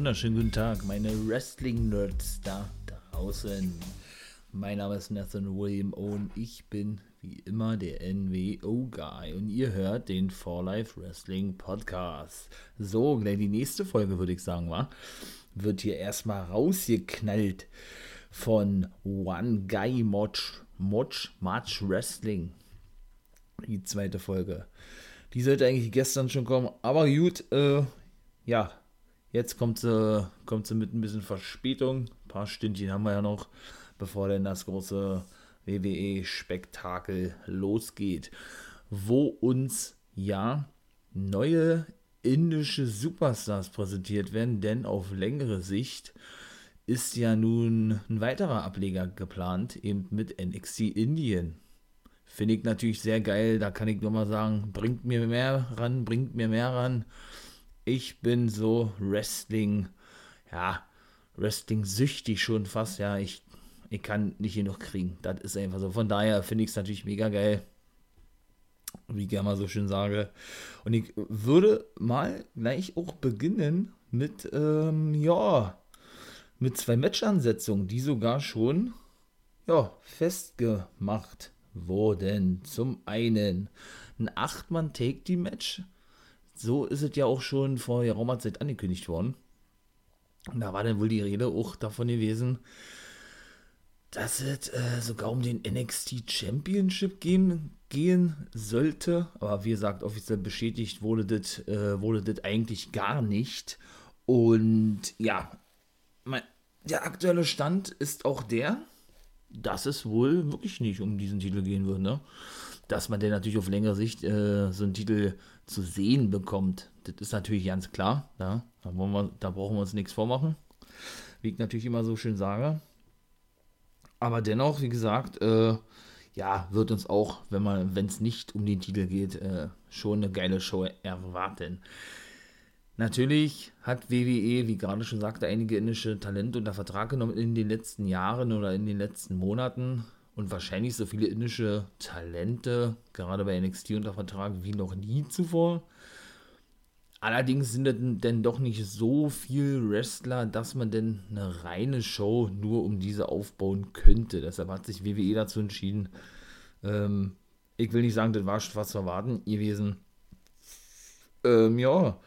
wunderschönen guten Tag, meine Wrestling-Nerds da draußen. Mein Name ist Nathan William und ich bin wie immer der NWO-Guy und ihr hört den For Life Wrestling Podcast. So, gleich die nächste Folge, würde ich sagen, war, wird hier erstmal rausgeknallt von One Guy Moch, Moch, March Wrestling. Die zweite Folge. Die sollte eigentlich gestern schon kommen, aber gut, äh, ja, Jetzt kommt sie, kommt sie mit ein bisschen Verspätung. Ein paar Stündchen haben wir ja noch, bevor denn das große WWE-Spektakel losgeht. Wo uns ja neue indische Superstars präsentiert werden, denn auf längere Sicht ist ja nun ein weiterer Ableger geplant, eben mit NXT Indien. Finde ich natürlich sehr geil, da kann ich nur mal sagen, bringt mir mehr ran, bringt mir mehr ran ich bin so Wrestling, ja, Wrestling-süchtig schon fast, ja, ich, ich kann nicht genug kriegen. Das ist einfach so. Von daher finde ich es natürlich mega geil. Wie ich gerne mal so schön sage. Und ich würde mal gleich auch beginnen mit, ähm, ja, mit zwei Matchansetzungen, die sogar schon, ja, festgemacht wurden. Zum einen ein 8-Mann-Take-Team-Match so ist es ja auch schon vor geraumer Zeit angekündigt worden. Und da war dann wohl die Rede auch davon gewesen, dass es äh, sogar um den NXT Championship gehen, gehen sollte. Aber wie gesagt, offiziell bestätigt wurde das, äh, wurde das eigentlich gar nicht. Und ja, mein, der aktuelle Stand ist auch der, dass es wohl wirklich nicht um diesen Titel gehen wird. Ne? dass man denn natürlich auf längere Sicht äh, so einen Titel zu sehen bekommt. Das ist natürlich ganz klar. Ja? Da, wir, da, brauchen wir uns nichts vormachen. Wie ich natürlich immer so schön sage. Aber dennoch, wie gesagt, äh, ja, wird uns auch, wenn es nicht um den Titel geht, äh, schon eine geile Show erwarten. Natürlich hat WWE, wie gerade schon sagte, einige indische Talente unter Vertrag genommen in den letzten Jahren oder in den letzten Monaten und wahrscheinlich so viele indische Talente, gerade bei NXT unter Vertrag, wie noch nie zuvor. Allerdings sind denn doch nicht so viele Wrestler, dass man denn eine reine Show nur um diese aufbauen könnte. Deshalb hat sich WWE dazu entschieden. Ähm, ich will nicht sagen, das war fast zu erwarten gewesen. Ähm, ja,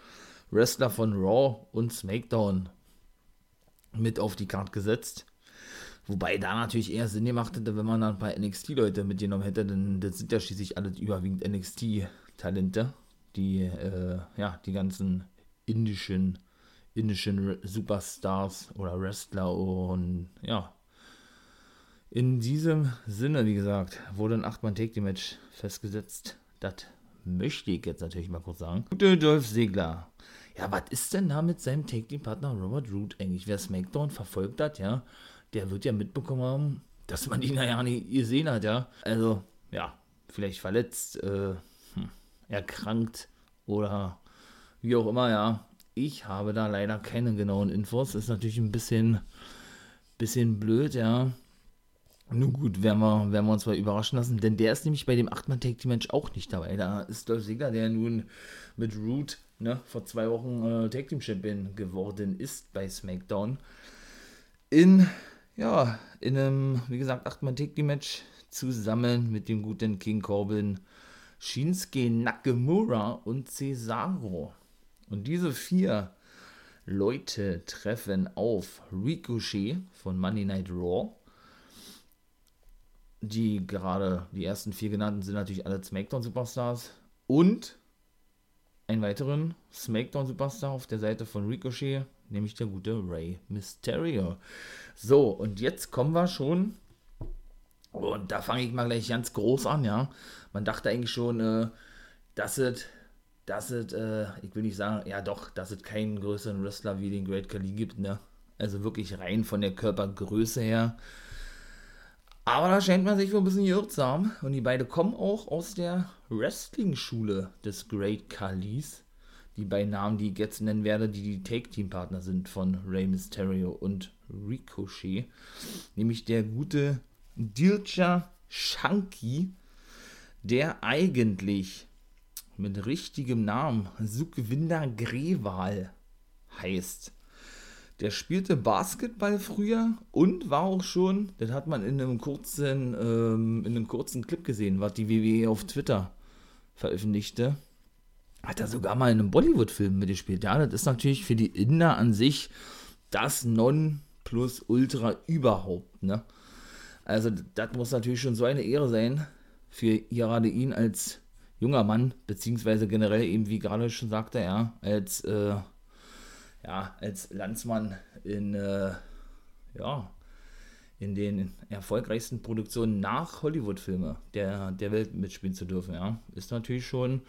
Wrestler von Raw und SmackDown mit auf die Karte gesetzt. Wobei da natürlich eher Sinn gemacht hätte, wenn man dann ein paar NXT-Leute mitgenommen hätte, denn das sind ja schließlich alle überwiegend NXT-Talente, die, äh, ja, die ganzen indischen, indischen Superstars oder Wrestler und ja. In diesem Sinne, wie gesagt, wurde ein 8-Mann-Take-Match festgesetzt. Das möchte ich jetzt natürlich mal kurz sagen. Gute Dolph Segler. Ja, was ist denn da mit seinem Take-Team-Partner Robert Root eigentlich? Wer SmackDown verfolgt hat, ja, der wird ja mitbekommen haben, dass man ihn ja nicht gesehen hat, ja. Also, ja, vielleicht verletzt, äh, hm, erkrankt oder wie auch immer, ja. Ich habe da leider keine genauen Infos. Ist natürlich ein bisschen, bisschen blöd, ja. Nun gut, werden wir, werden wir uns mal überraschen lassen, denn der ist nämlich bei dem 8-Mann-Tag-Team-Match auch nicht dabei. Da ist Dolph Ziggler, der nun mit Root ne, vor zwei Wochen äh, Tag-Team-Champion geworden ist bei SmackDown. In ja, in einem, wie gesagt, 8-Mann-Take-Match zusammen mit dem guten King Corbin, Shinsuke Nakamura und Cesaro. Und diese vier Leute treffen auf Ricochet von Monday Night Raw. Die gerade, die ersten vier genannten sind natürlich alle SmackDown-Superstars. Und einen weiteren SmackDown-Superstar auf der Seite von Ricochet, nämlich der gute Ray Mysterio. So, und jetzt kommen wir schon, und da fange ich mal gleich ganz groß an, ja. Man dachte eigentlich schon, äh, dass es, dass es, äh, ich will nicht sagen, ja doch, dass es keinen größeren Wrestler wie den Great Khali gibt, ne. Also wirklich rein von der Körpergröße her. Aber da scheint man sich wohl ein bisschen geirrt zu haben. Und die beiden kommen auch aus der Wrestling-Schule des Great Khalis. Die beiden Namen, die ich jetzt nennen werde, die die Take-Team-Partner sind von Rey Mysterio und Ricochet. Nämlich der gute Dilcha Shanky, der eigentlich mit richtigem Namen Sukhvinder Grewal heißt. Der spielte Basketball früher und war auch schon, das hat man in einem kurzen, ähm, in einem kurzen Clip gesehen, was die WWE auf Twitter veröffentlichte. Hat er sogar mal in einem Bollywood-Film mitgespielt. Ja, das ist natürlich für die Inder an sich das Non-Plus-Ultra überhaupt, ne? Also, das muss natürlich schon so eine Ehre sein, für gerade ihn als junger Mann, beziehungsweise generell eben, wie gerade schon sagte, ja, als äh, ja, als Landsmann in, äh, ja, in den erfolgreichsten Produktionen nach Hollywood-Filme der, der Welt mitspielen zu dürfen, ja, ist natürlich schon.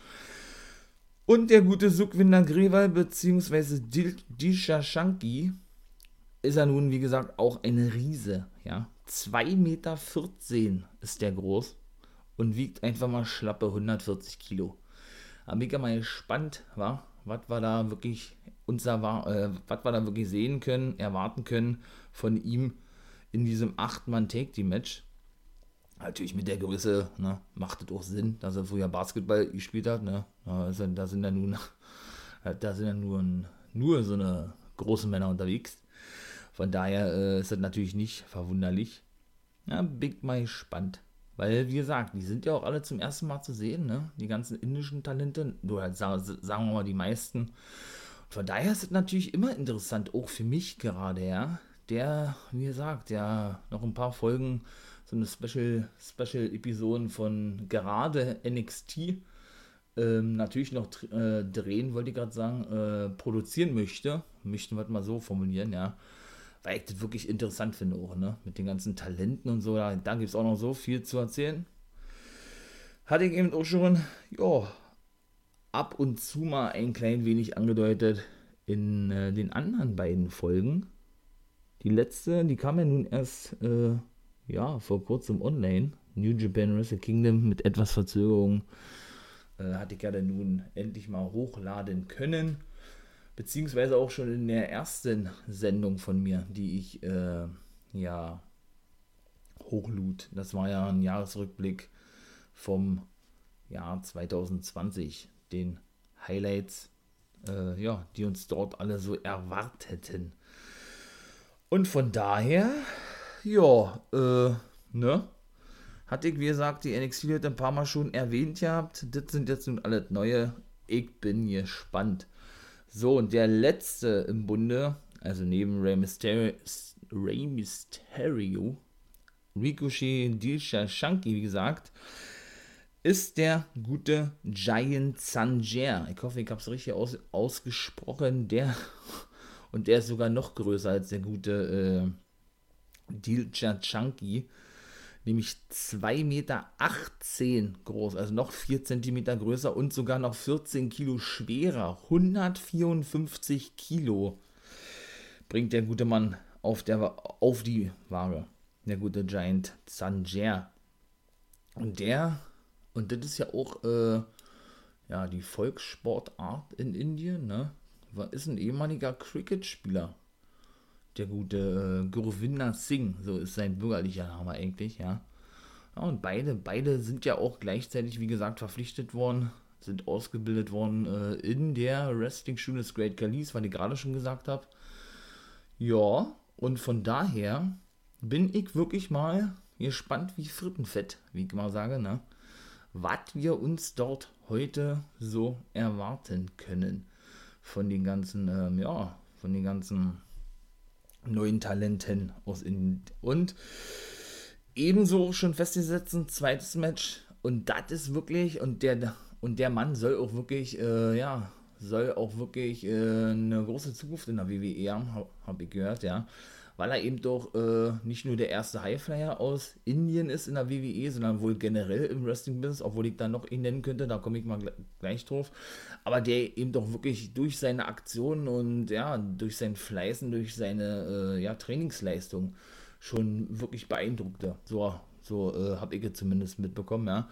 Und der gute Sukhvinder Grewal bzw. Disha Shanki ist er nun, wie gesagt, auch eine Riese, ja. 2,14 Meter ist der groß und wiegt einfach mal schlappe 140 Kilo. Bin ich mal gespannt, wa? was wir da wirklich uns äh, was wir da wirklich sehen können, erwarten können von ihm in diesem 8-Mann-Take-Team-Match. Natürlich mit der Größe ne, macht es auch Sinn, dass er früher Basketball gespielt hat. Ne? Da, sind, da sind ja nun, da sind ja nur, nur so eine große Männer unterwegs. Von daher äh, ist das natürlich nicht verwunderlich. Ja, Big mal gespannt. Weil, wie gesagt, die sind ja auch alle zum ersten Mal zu sehen, ne? Die ganzen indischen Talente, oder sagen wir mal die meisten. Von daher ist es natürlich immer interessant, auch für mich gerade, ja. Der, wie gesagt, ja, noch ein paar Folgen, so eine Special, Special-Episoden von gerade NXT ähm, natürlich noch äh, drehen, wollte ich gerade sagen, äh, produzieren möchte. Möchten wir mal so formulieren, ja weil ich das wirklich interessant finde auch, ne? Mit den ganzen Talenten und so, da, da gibt es auch noch so viel zu erzählen. Hatte ich eben auch schon, ja, ab und zu mal ein klein wenig angedeutet in äh, den anderen beiden Folgen. Die letzte, die kam ja nun erst, äh, ja, vor kurzem online. New Japan Wrestle Kingdom mit etwas Verzögerung äh, hatte ich ja dann nun endlich mal hochladen können beziehungsweise auch schon in der ersten Sendung von mir, die ich äh, ja hochlud. Das war ja ein Jahresrückblick vom Jahr 2020, den Highlights, äh, ja, die uns dort alle so erwarteten. Und von daher, ja, äh, ne? Hatte ich, wie gesagt, die NXT hat ein paar Mal schon erwähnt gehabt. Das sind jetzt nun alles neue. Ich bin gespannt. So, und der letzte im Bunde, also neben Rey Mysterio, Rey Mysterio Ricochet Dilsha Shanky, wie gesagt, ist der gute Giant Sanger. Ich hoffe, ich habe es richtig aus, ausgesprochen. Der und der ist sogar noch größer als der gute Dilsha Chunky nämlich 2,18 Meter groß, also noch 4 Zentimeter größer und sogar noch 14 Kilo schwerer. 154 Kilo bringt der gute Mann auf, der, auf die Waage. Der gute Giant Sanger. Und der, und das ist ja auch äh, ja, die Volkssportart in Indien, ne? Ist ein ehemaliger Cricket-Spieler der gute äh, Gurvinder Singh, so ist sein bürgerlicher Name eigentlich, ja. ja. Und beide, beide sind ja auch gleichzeitig, wie gesagt, verpflichtet worden, sind ausgebildet worden äh, in der Wrestling-Schule des Great Khalis, was ich gerade schon gesagt habe. Ja, und von daher bin ich wirklich mal gespannt wie Frittenfett, wie ich mal sage, ne? Was wir uns dort heute so erwarten können von den ganzen, ähm, ja, von den ganzen neuen Talenten aus Indien. Und ebenso schon festgesetzt ein zweites Match. Und das ist wirklich, und der, und der Mann soll auch wirklich, äh, ja, soll auch wirklich äh, eine große Zukunft in der WWE haben, habe hab ich gehört, ja. Weil er eben doch äh, nicht nur der erste Highflyer aus Indien ist in der WWE, sondern wohl generell im Wrestling-Business, obwohl ich da noch ihn nennen könnte, da komme ich mal gleich drauf. Aber der eben doch wirklich durch seine Aktionen und ja, durch sein Fleißen, durch seine äh, ja, Trainingsleistung schon wirklich beeindruckte. So, so äh, habe ich es zumindest mitbekommen, ja.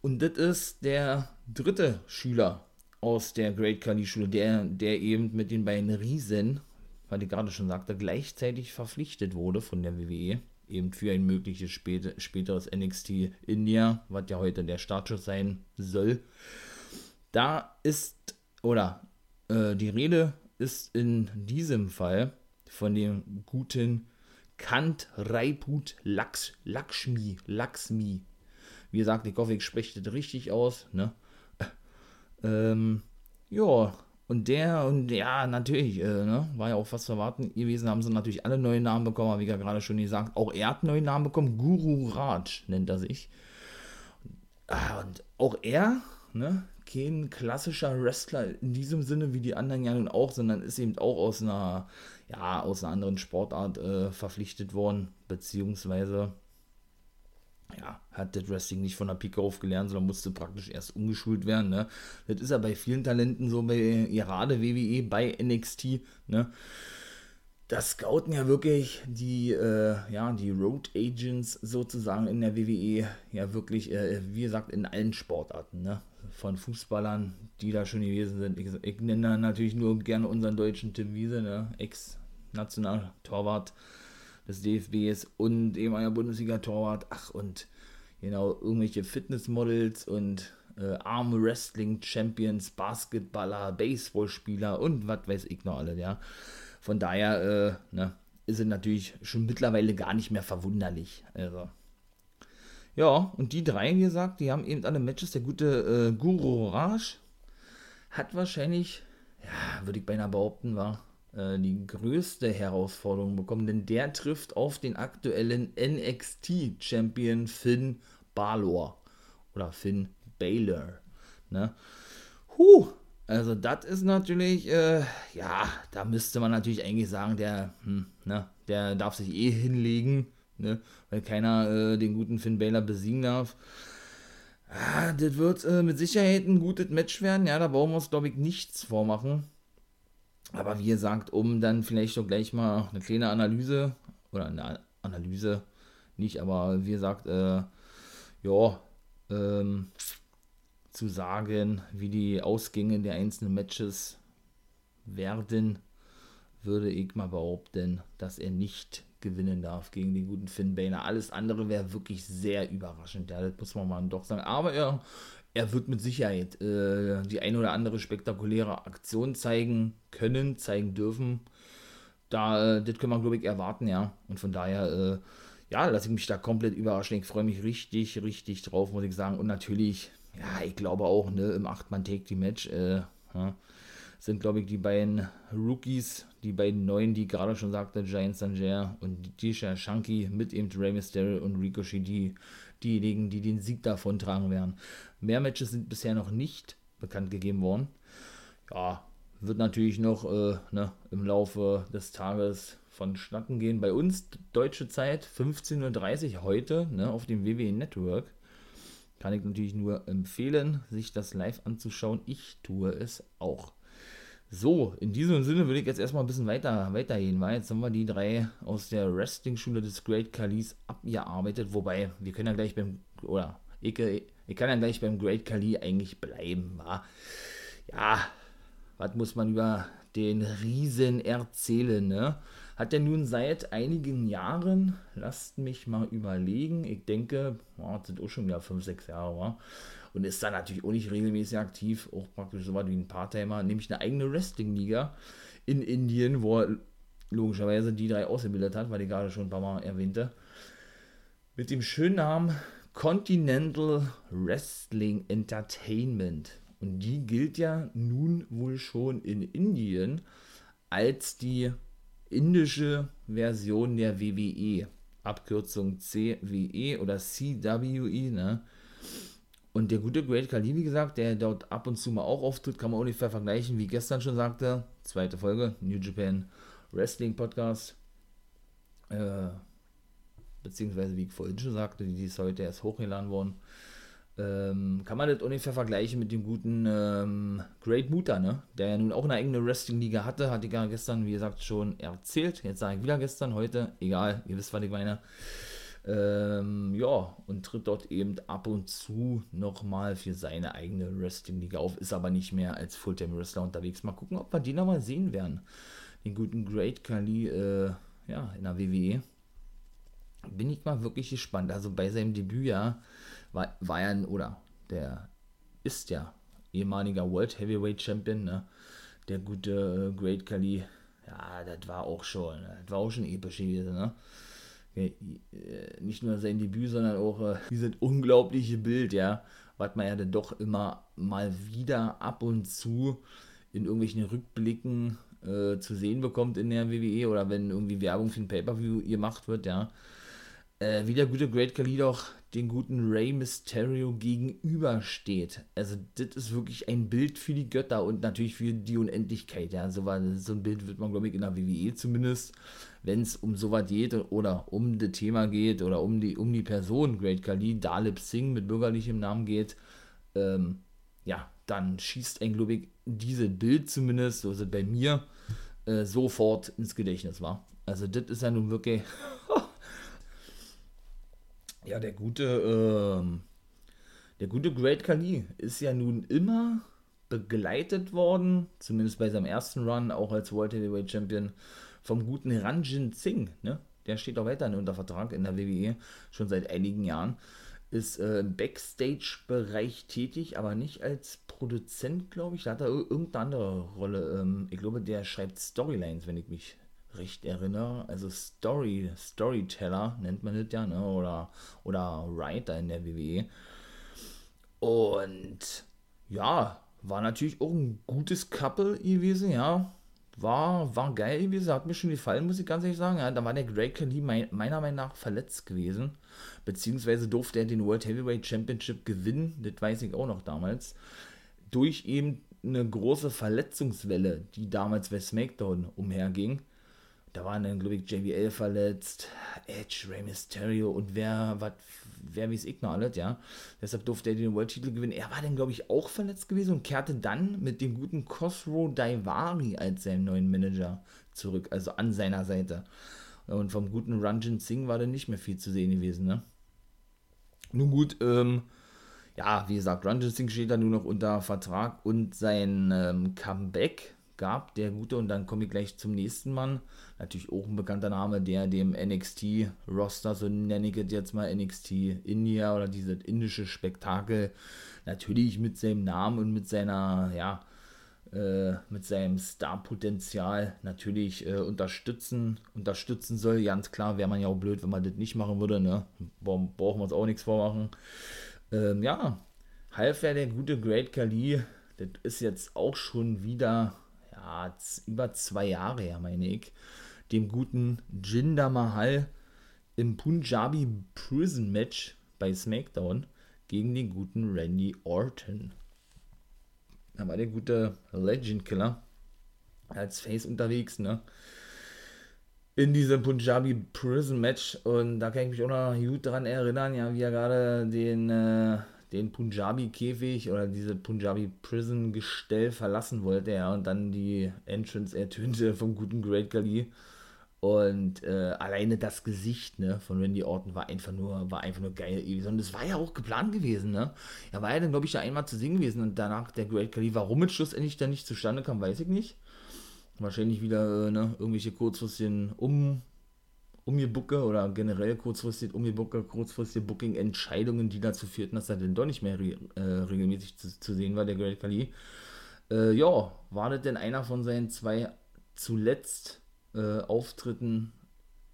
Und das ist der dritte Schüler aus der Great Kali Schule, der, der eben mit den beiden Riesen, weil ich gerade schon sagte, gleichzeitig verpflichtet wurde von der WWE, eben für ein mögliches spät, späteres NXT India, was ja heute der Startschuss sein soll. Da ist, oder äh, die Rede ist in diesem Fall von dem guten Kant Raiput Laks, Lakshmi, Lakshmi. Wie gesagt, ich hoffe, ich spreche das richtig aus. Ne? Ähm, ja, und der, und ja, natürlich, äh, ne, war ja auch fast erwarten gewesen, haben sie natürlich alle neue Namen bekommen, aber wie gerade schon gesagt, auch er hat neue Namen bekommen, Guru Raj nennt er sich. Ah, und auch er, ne, kein klassischer Wrestler in diesem Sinne wie die anderen ja nun auch, sondern ist eben auch aus einer, ja, aus einer anderen Sportart äh, verpflichtet worden, beziehungsweise ja, hat das Wrestling nicht von der Pike auf gelernt, sondern musste praktisch erst umgeschult werden. Ne? Das ist ja bei vielen Talenten so, bei gerade WWE, bei NXT. Ne? Das scouten ja wirklich die, äh, ja, die Road Agents sozusagen in der WWE, ja wirklich, äh, wie gesagt, in allen Sportarten. Ne? Von Fußballern, die da schon gewesen sind. Ich, ich nenne natürlich nur gerne unseren deutschen Tim Wiese, ne? Ex-National-Torwart des DFBs und eben einer Bundesliga-Torwart. Ach, und genau, irgendwelche Fitnessmodels und äh, Arm-Wrestling-Champions, Basketballer, Baseballspieler und was weiß ich noch alle, ja. Von daher, äh, ne, ist es natürlich schon mittlerweile gar nicht mehr verwunderlich. Also. Ja, und die drei, wie gesagt, die haben eben alle Matches. Der gute äh, Guru Raj hat wahrscheinlich, ja, würde ich beinahe behaupten, war äh, die größte Herausforderung bekommen, denn der trifft auf den aktuellen NXT-Champion Finn Balor oder Finn Baylor. Ne? Huh, also das ist natürlich, äh, ja, da müsste man natürlich eigentlich sagen, der, hm, ne, der darf sich eh hinlegen, ne, weil keiner äh, den guten Finn Baylor besiegen darf. Ah, das wird äh, mit Sicherheit ein gutes Match werden, ja, da brauchen wir uns, glaube ich, nichts vormachen. Aber wie gesagt, um dann vielleicht doch gleich mal eine kleine Analyse, oder eine Analyse nicht, aber wie gesagt, äh, ja, ähm, zu sagen, wie die Ausgänge der einzelnen Matches werden, würde ich mal behaupten, dass er nicht gewinnen darf gegen den guten Finn Balor. Alles andere wäre wirklich sehr überraschend, ja, das muss man mal doch sagen. Aber er, er wird mit Sicherheit äh, die ein oder andere spektakuläre Aktion zeigen können, zeigen dürfen. Da, äh, das können wir, glaube ich, erwarten, ja. Und von daher, äh, ja, lasse ich mich da komplett überraschen. Ich freue mich richtig, richtig drauf, muss ich sagen. Und natürlich, ja, ich glaube auch, ne, im 8-Mann-Take-Team-Match, äh, ja, sind, glaube ich, die beiden Rookies, die beiden Neuen, die gerade schon sagte, Giant Sanger und Tisha Shanky mit eben Rey Mysterio und Ricochet, die diejenigen, die den Sieg davon tragen werden. Mehr Matches sind bisher noch nicht bekannt gegeben worden. Ja, wird natürlich noch äh, ne, im Laufe des Tages vonstatten gehen. Bei uns deutsche Zeit 15.30 Uhr heute ne, auf dem WWE Network. Kann ich natürlich nur empfehlen, sich das live anzuschauen. Ich tue es auch. So, in diesem Sinne würde ich jetzt erstmal ein bisschen weiter weitergehen, weil jetzt haben wir die drei aus der Wrestling-Schule des Great Kalis abgearbeitet, wobei wir können ja gleich beim, oder ich, ich kann ja gleich beim Great Kali eigentlich bleiben, wa? Ja, was muss man über den Riesen erzählen, ne? Hat er nun seit einigen Jahren, lasst mich mal überlegen, ich denke, oh, das sind auch schon wieder 5, 6 Jahre, wa? Und ist da natürlich auch nicht regelmäßig aktiv, auch praktisch so was wie ein Part-Timer, nämlich eine eigene Wrestling-Liga in Indien, wo er logischerweise die drei ausgebildet hat, weil ich gerade schon ein paar Mal erwähnte, mit dem schönen Namen Continental Wrestling Entertainment. Und die gilt ja nun wohl schon in Indien als die indische Version der WWE. Abkürzung CWE oder CWE, ne? Und der gute Great Khali, wie gesagt, der dort ab und zu mal auch auftritt, kann man ungefähr vergleichen, wie gestern schon sagte. Zweite Folge, New Japan Wrestling Podcast. Äh, beziehungsweise, wie ich vorhin schon sagte, die ist heute erst hochgeladen worden. Ähm, kann man das ungefähr vergleichen mit dem guten ähm, Great Muta, ne? Der ja nun auch eine eigene Wrestling-Liga hatte, hatte ich ja gestern, wie gesagt, schon erzählt. Jetzt sage ich wieder gestern, heute, egal, ihr wisst, was ich meine. Ähm, ja, und tritt dort eben ab und zu nochmal für seine eigene Wrestling-Liga auf, ist aber nicht mehr als Fulltime-Wrestler unterwegs. Mal gucken, ob wir den nochmal sehen werden. Den guten Great Kali, äh, ja, in der WWE. Bin ich mal wirklich gespannt. Also bei seinem Debüt, ja, war, war er, oder der ist ja ehemaliger World Heavyweight Champion, ne? Der gute äh, Great Kali. Ja, das war auch schon, das war auch schon episch gewesen, ne? Äh, nicht nur sein Debüt, sondern auch äh, dieses unglaubliche Bild, ja, was man ja dann doch immer mal wieder ab und zu in irgendwelchen Rückblicken äh, zu sehen bekommt in der WWE oder wenn irgendwie Werbung für ein Pay-Per-View gemacht wird, ja. Äh, wie der gute Great Khali doch den guten Rey Mysterio gegenübersteht. Also, das ist wirklich ein Bild für die Götter und natürlich für die Unendlichkeit. Ja, so, war, so ein Bild wird man, glaube ich, in der WWE zumindest, wenn es um sowas geht oder um das Thema geht oder um die, um die Person Great Khali, Dalip Singh mit bürgerlichem Namen geht, ähm, ja, dann schießt ein, dieses Bild zumindest, so ist es bei mir, äh, sofort ins Gedächtnis war. Also, das ist ja nun wirklich. Ja, der gute, ähm, der gute Great Khali ist ja nun immer begleitet worden, zumindest bei seinem ersten Run, auch als World Heavyweight Champion, vom guten Ranjin Singh, ne? Der steht auch weiterhin unter Vertrag in der WWE, schon seit einigen Jahren. Ist äh, im Backstage-Bereich tätig, aber nicht als Produzent, glaube ich. Da hat er irgendeine andere Rolle. Ähm, ich glaube, der schreibt Storylines, wenn ich mich recht erinnere, also Story, Storyteller nennt man das ja, ne? oder, oder Writer in der WWE. Und ja, war natürlich auch ein gutes Couple gewesen, ja. War, war geil gewesen, hat mir schon gefallen, muss ich ganz ehrlich sagen. Ja, da war der Great Khali mein, meiner Meinung nach verletzt gewesen. Beziehungsweise durfte er den World Heavyweight Championship gewinnen, das weiß ich auch noch damals. Durch eben eine große Verletzungswelle, die damals bei SmackDown umherging. Da waren dann, glaube ich, JBL verletzt, Edge, Rey Mysterio und wer, was, wer wie es ich noch alles, ja. Deshalb durfte er den World-Titel gewinnen. Er war dann, glaube ich, auch verletzt gewesen und kehrte dann mit dem guten Khosrow Daivari als seinem neuen Manager zurück, also an seiner Seite. Und vom guten Ranjin Singh war dann nicht mehr viel zu sehen gewesen, ne? Nun gut, ähm, ja, wie gesagt, Ranjin Singh steht da nur noch unter Vertrag und sein ähm, Comeback gab, der gute, und dann komme ich gleich zum nächsten Mann. Natürlich auch ein bekannter Name, der dem NXT-Roster, so nenne ich es jetzt mal, NXT India oder dieses indische Spektakel, natürlich mit seinem Namen und mit seiner, ja, äh, mit seinem Star-Potenzial natürlich äh, unterstützen, unterstützen soll. Ganz klar, wäre man ja auch blöd, wenn man das nicht machen würde, ne? Brauchen wir uns auch nichts vormachen. Ähm, ja, half ja der gute Great Kali, das ist jetzt auch schon wieder ja, über zwei Jahre her, meine ich, dem guten Jinder Mahal im Punjabi Prison Match bei SmackDown gegen den guten Randy Orton. Da war der gute Legend Killer als Face unterwegs, ne? In diesem Punjabi Prison Match und da kann ich mich auch noch gut daran erinnern, ja, wie er gerade den äh, den Punjabi-Käfig oder diese Punjabi-Prison-Gestell verlassen wollte, ja, und dann die Entrance ertönte vom guten Great Khali. Und äh, alleine das Gesicht ne, von Randy Orton war einfach nur, war einfach nur geil. Und das war ja auch geplant gewesen. Ne? Er war ja dann, glaube ich, da einmal zu singen gewesen und danach der Great Khali. Warum es schlussendlich dann nicht zustande kam, weiß ich nicht. Wahrscheinlich wieder äh, ne, irgendwelche kurzfristigen um, umgebucke oder generell kurzfristig umgebucke, kurzfristige Booking-Entscheidungen, die dazu führten, dass er denn doch nicht mehr re äh, regelmäßig zu, zu, sehen war, der Great Khali. Äh, ja, war das denn einer von seinen zwei zuletzt äh, Auftritten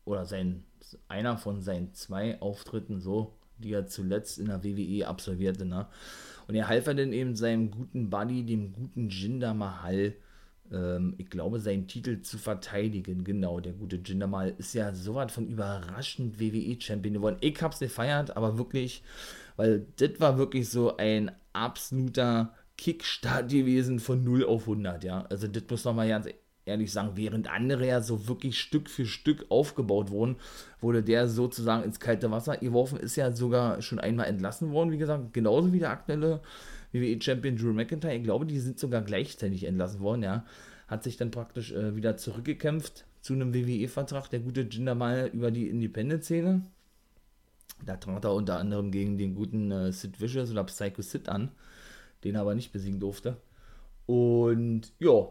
oder sein, einer von seinen zwei Auftritten, so, die er zuletzt in der WWE absolvierte, ne? Und er half er dann eben seinem guten Buddy, dem guten Jinder Mahal, ähm, ich glaube, seinen Titel zu verteidigen. Genau, der gute Jinder Mahal ist ja so was von überraschend WWE-Champion geworden. Ich hab's gefeiert, aber wirklich, weil das war wirklich so ein absoluter Kickstart gewesen von 0 auf 100, ja. Also das muss man mal ganz ehrlich sagen, während andere ja so wirklich Stück für Stück aufgebaut wurden, wurde der sozusagen ins kalte Wasser geworfen, ist ja sogar schon einmal entlassen worden, wie gesagt, genauso wie der aktuelle WWE-Champion Drew McIntyre. Ich glaube, die sind sogar gleichzeitig entlassen worden, ja. Hat sich dann praktisch äh, wieder zurückgekämpft zu einem WWE-Vertrag, der gute Jinder mal über die Independent-Szene. Da trat er unter anderem gegen den guten äh, Sid Vicious oder Psycho Sid an, den er aber nicht besiegen durfte. Und ja,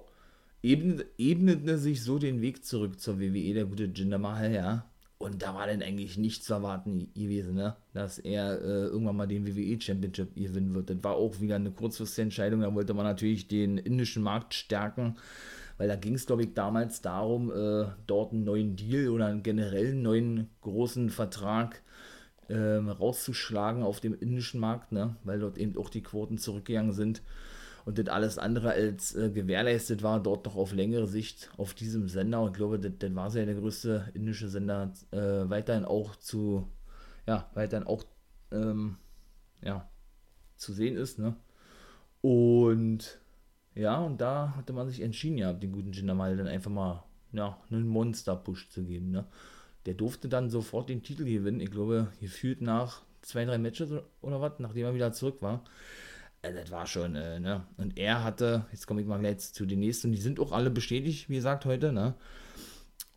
ebnete sich so den Weg zurück zur WWE, der gute Jinder Mahal, ja. Und da war dann eigentlich nichts zu erwarten gewesen, ne? dass er äh, irgendwann mal den WWE Championship gewinnen wird. Das war auch wieder eine kurzfristige Entscheidung. Da wollte man natürlich den indischen Markt stärken, weil da ging es, glaube ich, damals darum, äh, dort einen neuen Deal oder einen generellen neuen großen Vertrag äh, rauszuschlagen auf dem indischen Markt, ne? weil dort eben auch die Quoten zurückgegangen sind und das alles andere als äh, gewährleistet war, dort noch auf längere Sicht auf diesem Sender. Und ich glaube, das, war ja der größte indische Sender, äh, weiterhin auch zu, ja, weiterhin auch, ähm, ja, zu sehen ist, ne? Und ja, und da hatte man sich entschieden, ja, den guten Jinder mal dann einfach mal, ja, einen Monster-Push zu geben, ne? Der durfte dann sofort den Titel gewinnen, ich glaube, gefühlt nach zwei, drei Matches oder was, nachdem er wieder zurück war. Äh, das war schon, äh, ne? Und er hatte, jetzt komme ich mal gleich zu den nächsten, die sind auch alle bestätigt, wie gesagt, heute, ne?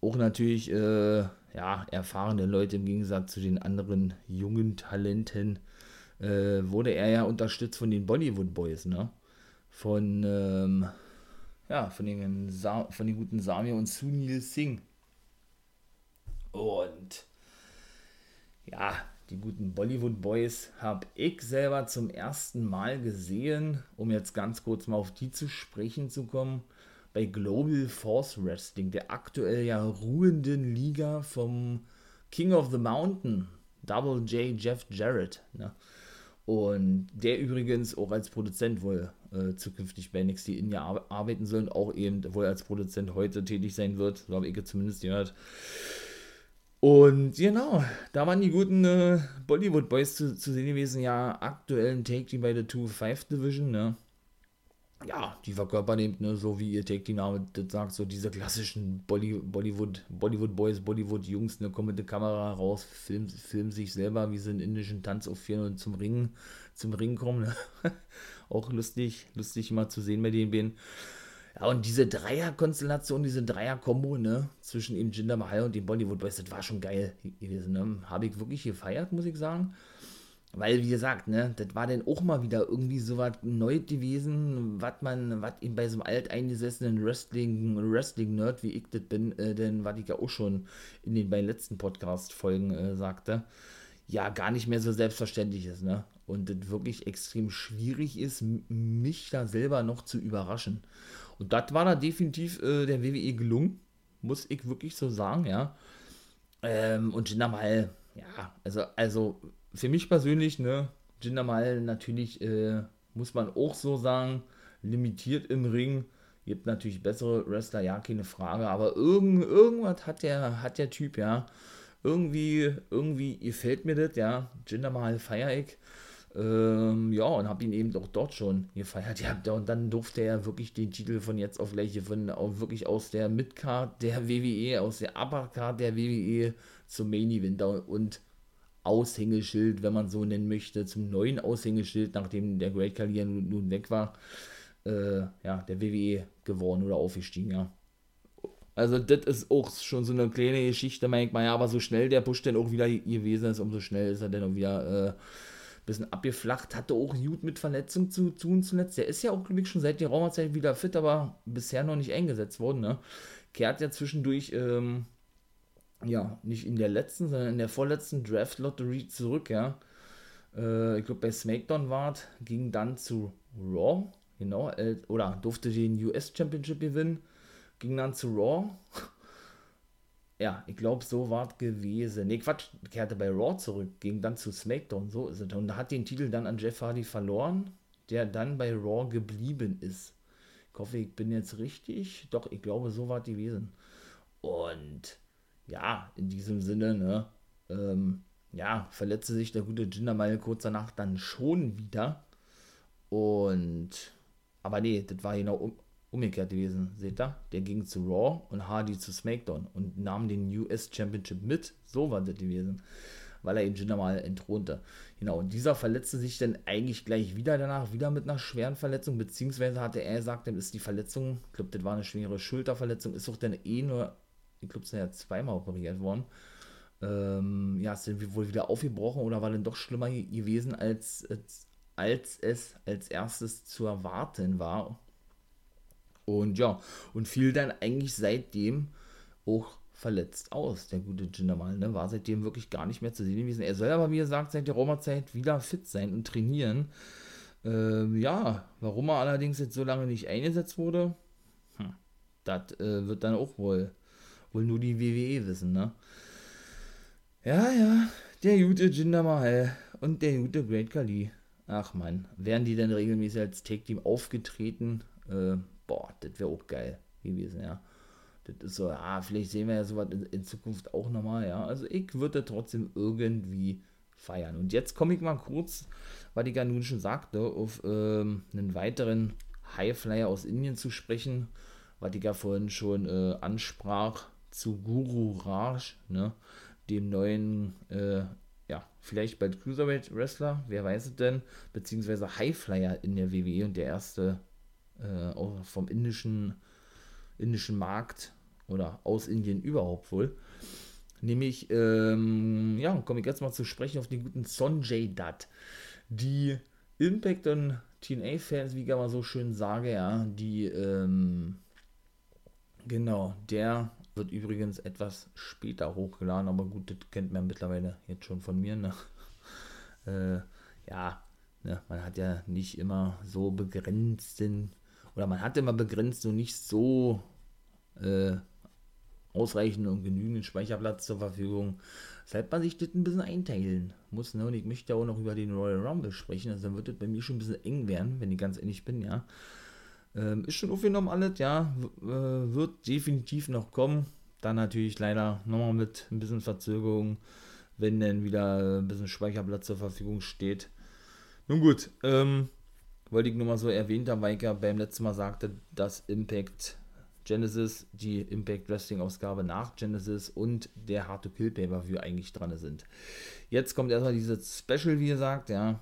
Auch natürlich, äh, ja, erfahrene Leute im Gegensatz zu den anderen jungen Talenten, äh, wurde er ja unterstützt von den Bollywood Boys, ne? Von, ähm, ja, von den, Sa von den guten Samir und Sunil Singh. Und, ja, die guten Bollywood Boys habe ich selber zum ersten Mal gesehen, um jetzt ganz kurz mal auf die zu sprechen zu kommen, bei Global Force Wrestling, der aktuell ja ruhenden Liga vom King of the Mountain, Double J Jeff Jarrett. Ne? Und der übrigens auch als Produzent wohl äh, zukünftig bei NXT India arbeiten soll und auch eben wohl als Produzent heute tätig sein wird, so habe ich zumindest gehört. Und genau, da waren die guten äh, Bollywood Boys zu, zu sehen gewesen, ja, aktuellen Take Team bei der 2-5 Division, ne? Ja, die verkörpern eben, ne, so wie ihr Take Team Name das sagt, so diese klassischen Bolly, Bollywood, Bollywood Boys, Bollywood Jungs, ne, kommen mit der Kamera raus, filmen, filmen sich selber, wie sie einen indischen Tanz aufführen und zum Ringen, zum Ringen kommen, ne? Auch lustig, lustig mal zu sehen bei den beiden. Ja, und diese Dreier-Konstellation, diese Dreier-Kombo, ne, zwischen eben Jinder Mahal und den Bollywood Boys, das war schon geil gewesen, ne? Habe ich wirklich gefeiert, muss ich sagen. Weil, wie gesagt, ne, das war dann auch mal wieder irgendwie so was Neues gewesen, was man, was eben bei so einem alteingesessenen Wrestling, Wrestling-Nerd, wie ich das bin, äh, denn was ich ja auch schon in den beiden letzten Podcast-Folgen äh, sagte, ja, gar nicht mehr so selbstverständlich ist, ne? Und das wirklich extrem schwierig ist, mich da selber noch zu überraschen. Und das war da definitiv äh, der WWE gelungen, muss ich wirklich so sagen, ja. Ähm, und Jinder Mahal, ja, also, also für mich persönlich, ne, Jinder Mahal natürlich, äh, muss man auch so sagen, limitiert im Ring. Gibt natürlich bessere Wrestler, ja, keine Frage, aber irgend, irgendwas hat der, hat der Typ, ja. Irgendwie, irgendwie gefällt mir das, ja. Jinder Mahal feier ich. Ähm, ja, und habe ihn eben auch dort schon gefeiert. Ja, und dann durfte er wirklich den Titel von jetzt auf gleich gewinnen, auch wirklich aus der Midcard der WWE, aus der Uppercard der WWE zum Main Event und Aushängeschild, wenn man so nennen möchte, zum neuen Aushängeschild, nachdem der Great Kalier nun, nun weg war, äh, ja, der WWE geworden oder aufgestiegen, ja. Also das ist auch schon so eine kleine Geschichte, mein ich mal, ja, aber so schnell der Busch dann auch wieder gewesen ist, umso schnell ist er dann auch wieder äh, bisschen abgeflacht, hatte auch gut mit Verletzung zu tun zuletzt. Der ist ja auch, glaube ich, schon seit der Raumerzeit wieder fit, aber bisher noch nicht eingesetzt worden. Ne? Kehrt ja zwischendurch, ähm, ja, nicht in der letzten, sondern in der vorletzten Draft-Lotterie zurück, ja. Äh, ich glaube, bei SmackDown war ging dann zu Raw, genau, äh, oder durfte den US Championship gewinnen, ging dann zu Raw ja, ich glaube, so war es gewesen. Ne, Quatsch, kehrte bei Raw zurück, ging dann zu SmackDown, so ist es. Und hat den Titel dann an Jeff Hardy verloren, der dann bei Raw geblieben ist. Ich hoffe, ich bin jetzt richtig. Doch, ich glaube, so war es gewesen. Und ja, in diesem Sinne, ne, ähm, ja, verletzte sich der gute Jinder mal kurz danach dann schon wieder. Und, aber nee, das war genau umgekehrt gewesen, seht ihr? Der ging zu Raw und Hardy zu SmackDown und nahm den US Championship mit. So war das gewesen, weil er eben Jinder mal entthronte. Genau, und dieser verletzte sich dann eigentlich gleich wieder danach, wieder mit einer schweren Verletzung, beziehungsweise hatte er gesagt, dann ist die Verletzung, ich glaube, das war eine schwere Schulterverletzung, ist auch dann eh nur, ich glaube, es ist ja zweimal operiert worden ähm, ja, ist dann wohl wieder aufgebrochen oder war dann doch schlimmer gewesen, als, als, als es als erstes zu erwarten war. Und ja, und fiel dann eigentlich seitdem auch verletzt aus, der gute Jindamal, ne? War seitdem wirklich gar nicht mehr zu sehen gewesen. Er soll aber, wie gesagt, seit der Roma-Zeit wieder fit sein und trainieren. Ähm, ja, warum er allerdings jetzt so lange nicht eingesetzt wurde, hm, das äh, wird dann auch wohl, wohl nur die WWE wissen, ne? Ja, ja, der gute Jinder und der gute Great Kali. Ach man, wären die denn regelmäßig als Take-Team aufgetreten? Äh, boah, das wäre auch geil gewesen, ja. Das ist so, ja, vielleicht sehen wir ja sowas in, in Zukunft auch nochmal, ja. Also ich würde trotzdem irgendwie feiern. Und jetzt komme ich mal kurz, was ich ja nun schon sagte, auf ähm, einen weiteren Highflyer aus Indien zu sprechen, was ich ja vorhin schon äh, ansprach, zu Guru Raj, ne dem neuen, äh, ja, vielleicht bald Cruiserweight Wrestler, wer weiß es denn, beziehungsweise Highflyer in der WWE und der erste äh, vom indischen, indischen Markt oder aus Indien überhaupt wohl. Nämlich, ähm, ja, komme ich jetzt mal zu sprechen auf den guten Sonjay Dutt. Die Impact und TNA-Fans, wie ich mal so schön sage, ja, die, ähm, genau, der wird übrigens etwas später hochgeladen, aber gut, das kennt man mittlerweile jetzt schon von mir. Ne? Äh, ja, ne, man hat ja nicht immer so begrenzten, oder man hat immer begrenzt und nicht so äh, ausreichenden und genügend Speicherplatz zur Verfügung. Deshalb man sich das ein bisschen einteilen muss. Ne? Und ich möchte auch noch über den Royal Rumble sprechen. Also dann wird das bei mir schon ein bisschen eng werden, wenn ich ganz ehrlich bin, ja. Ähm, ist schon aufgenommen alles, ja. W äh, wird definitiv noch kommen. Dann natürlich leider nochmal mit ein bisschen Verzögerung, wenn dann wieder ein bisschen Speicherplatz zur Verfügung steht. Nun gut, ähm, wollte ich nur mal so erwähnt haben, weil ich ja beim letzten Mal sagte, dass Impact Genesis, die Impact Wrestling Ausgabe nach Genesis und der Hard to Kill Pay-Per-View eigentlich dran sind. Jetzt kommt erstmal dieses Special, wie gesagt, ja.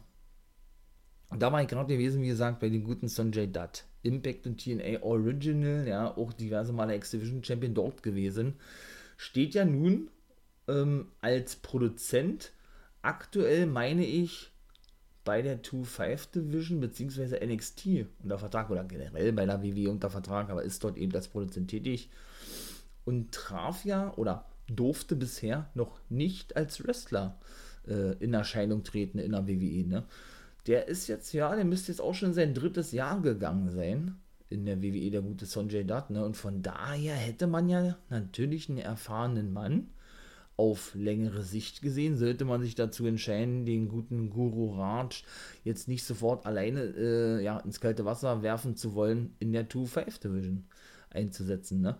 Da war ich gerade gewesen, wie gesagt, bei dem guten Sonjay Dutt. Impact und TNA Original, ja, auch diverse Male X-Division Champion dort gewesen. Steht ja nun ähm, als Produzent aktuell, meine ich, bei der 2-5 Division bzw. NXT unter Vertrag oder generell bei der WWE unter Vertrag, aber ist dort eben als Produzent tätig und traf ja oder durfte bisher noch nicht als Wrestler äh, in Erscheinung treten in der WWE. Ne? Der ist jetzt, ja, der müsste jetzt auch schon sein drittes Jahr gegangen sein in der WWE, der gute Sonjay Dutt, ne? Und von daher hätte man ja natürlich einen erfahrenen Mann auf längere Sicht gesehen, sollte man sich dazu entscheiden, den guten Guru Raj jetzt nicht sofort alleine äh, ja, ins kalte Wasser werfen zu wollen, in der 2-5 Division einzusetzen, ne?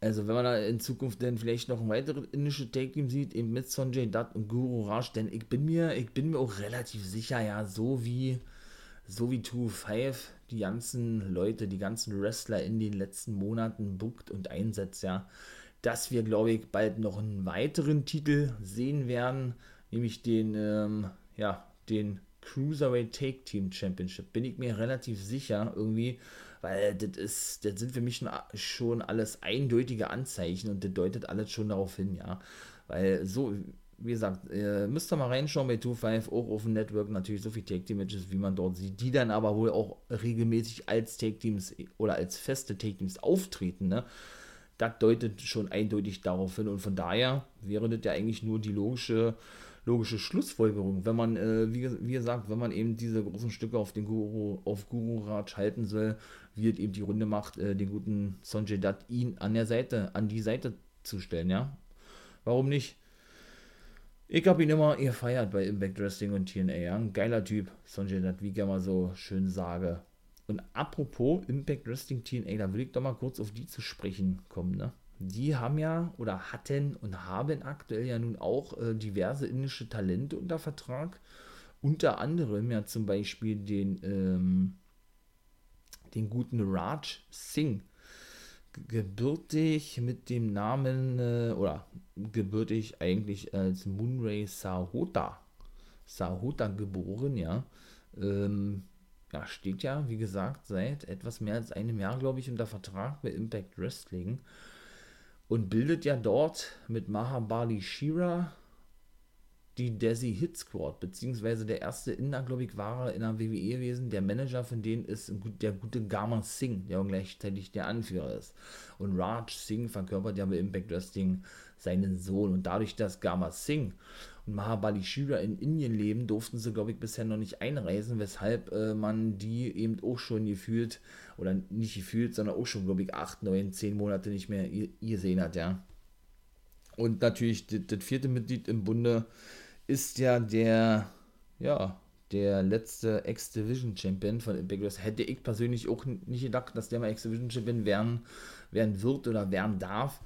Also wenn man da in Zukunft dann vielleicht noch ein weiteres indische Take-Team sieht, eben mit Sonjay Dutt und Guru Raj, denn ich bin mir, ich bin mir auch relativ sicher, ja, so wie, so wie 2-5 die ganzen Leute, die ganzen Wrestler in den letzten Monaten bookt und einsetzt, ja, dass wir, glaube ich, bald noch einen weiteren Titel sehen werden, nämlich den, ähm, ja, den Cruiserweight Take Team Championship. Bin ich mir relativ sicher irgendwie, weil das sind für mich schon alles eindeutige Anzeichen und das deutet alles schon darauf hin, ja. Weil so, wie gesagt, äh, müsst ihr mal reinschauen bei 2.5, auch auf dem Network natürlich so viele Take-Team-Matches, wie man dort sieht, die dann aber wohl auch regelmäßig als Take-Teams oder als feste Take-Teams auftreten, ne? Das deutet schon eindeutig darauf hin und von daher wäre das ja eigentlich nur die logische logische Schlussfolgerung, wenn man, äh, wie, wie, gesagt, wenn man eben diese großen Stücke auf den Guru, auf Guru Raj halten soll, es eben die Runde macht, äh, den guten Sonjay Dutt ihn an der Seite, an die Seite zu stellen, ja. Warum nicht? Ich habe ihn immer gefeiert bei Impact Wrestling und TNA, ja. Ein geiler Typ, Sonjay Dutt, wie ich ja mal so schön sage. Und apropos Impact Wrestling TNA, da will ich doch mal kurz auf die zu sprechen kommen, ne? Die haben ja oder hatten und haben aktuell ja nun auch äh, diverse indische Talente unter Vertrag. Unter anderem ja zum Beispiel den, ähm, den guten Raj Singh gebürtig mit dem Namen, äh, oder gebürtig eigentlich als Moonray Sahota. Sahota geboren, ja. Ähm, ja, steht ja, wie gesagt, seit etwas mehr als einem Jahr, glaube ich, unter Vertrag bei Impact Wrestling. Und bildet ja dort mit Mahabali Shira die Desi Hit Squad, beziehungsweise der erste Inder, glaube ich, war in der WWE gewesen. Der Manager von denen ist der gute Gama Singh, der auch gleichzeitig der Anführer ist. Und Raj Singh verkörpert ja bei Impact Wrestling seinen Sohn. Und dadurch, dass Gama Singh und Mahabali Shira in Indien leben, durften sie, glaube ich, bisher noch nicht einreisen, weshalb äh, man die eben auch schon gefühlt, oder nicht gefühlt, sondern auch schon, glaube ich, acht, neun, zehn Monate nicht mehr gesehen hat, ja. Und natürlich das, vierte Mitglied im Bunde ist ja der, ja, der letzte X-Division-Champion von Impact Wrestling. Hätte ich persönlich auch nicht gedacht, dass der mal X-Division-Champion werden, werden wird oder werden darf.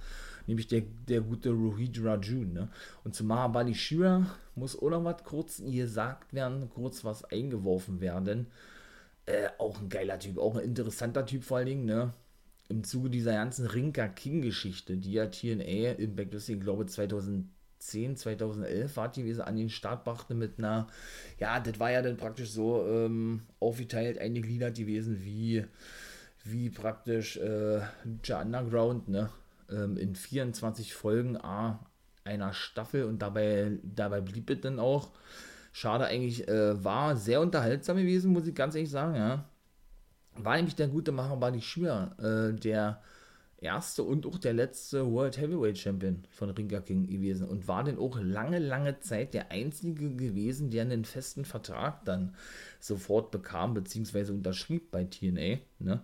Nämlich der, der gute Rohit Rajun. Ne? Und zu Mahabali Shira muss noch was kurz gesagt werden, kurz was eingeworfen werden. Äh, auch ein geiler Typ, auch ein interessanter Typ vor allen Dingen, ne? Im Zuge dieser ganzen Rinka King-Geschichte, die ja TNA Impact Wrestling, glaube 2000 2010, 2011 war die gewesen, an den Start brachte mit einer, ja, das war ja dann praktisch so ähm, aufgeteilt, eingegliedert gewesen, wie, wie praktisch äh, Lucha Underground, ne, ähm, in 24 Folgen A einer Staffel und dabei, dabei blieb es dann auch. Schade eigentlich, äh, war sehr unterhaltsam gewesen, muss ich ganz ehrlich sagen, ja. War nämlich der gute Macher Bali Schür, äh, der erste und auch der letzte World Heavyweight Champion von Ringa King gewesen und war dann auch lange, lange Zeit der einzige gewesen, der einen festen Vertrag dann sofort bekam, beziehungsweise unterschrieb bei TNA. Ne?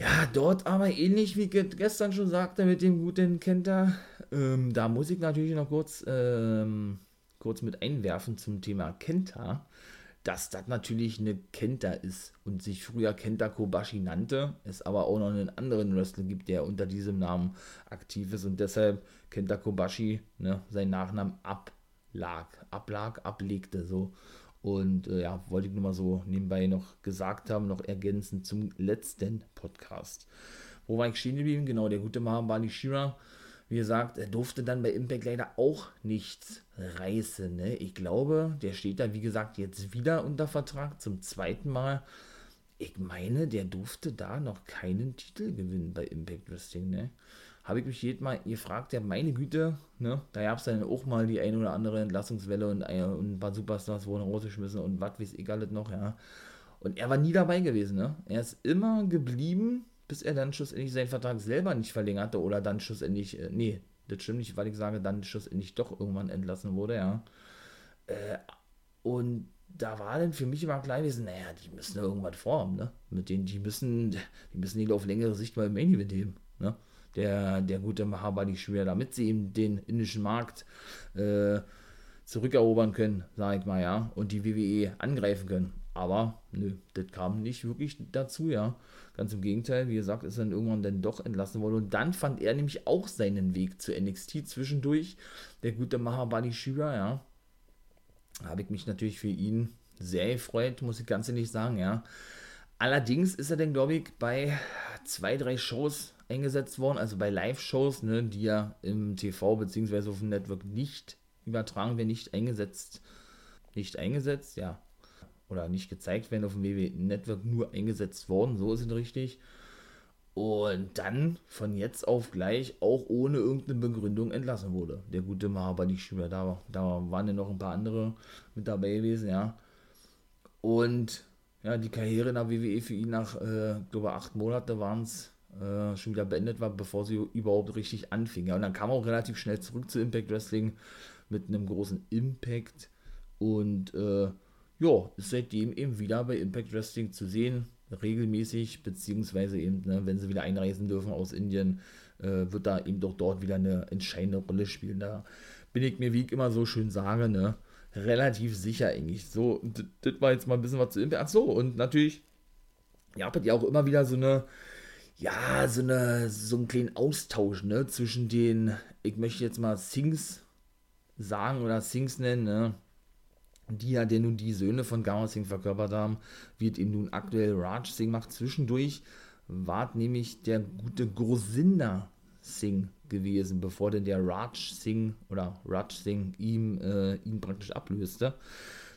Ja, dort aber ähnlich wie gestern schon sagte mit dem guten Kenter, ähm, da muss ich natürlich noch kurz, ähm, kurz mit einwerfen zum Thema Kenta dass das natürlich eine Kenta ist und sich früher Kenta Kobashi nannte, es aber auch noch einen anderen Wrestler gibt, der unter diesem Namen aktiv ist und deshalb Kenta Kobashi ne, seinen Nachnamen ablag, ablag, ablegte so. Und äh, ja, wollte ich nur mal so nebenbei noch gesagt haben, noch ergänzend zum letzten Podcast. Wo war ich stehen geblieben? Genau, der gute Mahabali Shira wie gesagt, er durfte dann bei Impact leider auch nichts reißen. Ne? Ich glaube, der steht da, wie gesagt, jetzt wieder unter Vertrag zum zweiten Mal. Ich meine, der durfte da noch keinen Titel gewinnen bei Impact Wrestling. Ne? Habe ich mich jedes Mal gefragt, ja, meine Güte, ne? da gab es dann auch mal die eine oder andere Entlassungswelle und, und ein paar Superstars wurden rausgeschmissen und was weiß ich alles noch, ja. Und er war nie dabei gewesen, ne? Er ist immer geblieben bis er dann schlussendlich seinen Vertrag selber nicht verlängerte oder dann schlussendlich, äh, nee, das stimmt nicht, weil ich sage, dann schlussendlich doch irgendwann entlassen wurde, ja. Äh, und da war dann für mich immer klar gewesen, naja, die müssen irgendwas vorhaben, ne? Mit denen, die müssen, die müssen nicht auf längere Sicht mal im Main Event heben, ne? Der, der gute Mahabali schwer, damit sie eben den indischen Markt äh, zurückerobern können, sage ich mal, ja, und die WWE angreifen können. Aber nö, das kam nicht wirklich dazu, ja. Ganz im Gegenteil, wie gesagt, ist dann irgendwann dann doch entlassen worden. Und dann fand er nämlich auch seinen Weg zu NXT zwischendurch. Der gute Mahabali Shira, ja. Habe ich mich natürlich für ihn sehr gefreut, muss ich ganz ehrlich sagen, ja. Allerdings ist er dann, glaube ich, bei zwei, drei Shows eingesetzt worden, also bei Live-Shows, ne, die ja im TV bzw. auf dem Network nicht übertragen werden, nicht eingesetzt, nicht eingesetzt, ja, oder nicht gezeigt werden auf dem WWE Network, nur eingesetzt worden, so ist es richtig. Und dann von jetzt auf gleich auch ohne irgendeine Begründung entlassen wurde. Der gute Mahabali Schüler, da, da waren ja noch ein paar andere mit dabei gewesen, ja. Und ja, die Karriere in der WWE für ihn nach, äh, glaube acht Monate waren es, äh, schon wieder beendet war, bevor sie überhaupt richtig anfing. Ja, und dann kam er auch relativ schnell zurück zu Impact Wrestling mit einem großen Impact und äh, ja, ist seitdem eben wieder bei Impact Wrestling zu sehen, regelmäßig, beziehungsweise eben, ne, wenn sie wieder einreisen dürfen aus Indien, äh, wird da eben doch dort wieder eine entscheidende Rolle spielen. Da bin ich mir, wie ich immer so schön sage, ne, relativ sicher eigentlich. So, das war jetzt mal ein bisschen was zu Impact. Ach so, und natürlich ja, habt ja auch immer wieder so eine, ja, so eine, so einen kleinen Austausch, ne, zwischen den, ich möchte jetzt mal Sings sagen oder Sings nennen, ne, die ja denn nun die Söhne von Gama Singh verkörpert haben, wird eben nun aktuell Raj Singh macht. Zwischendurch war nämlich der gute Grosinda Singh gewesen, bevor denn der Raj Singh oder Raj Singh ihm, äh, ihn praktisch ablöste.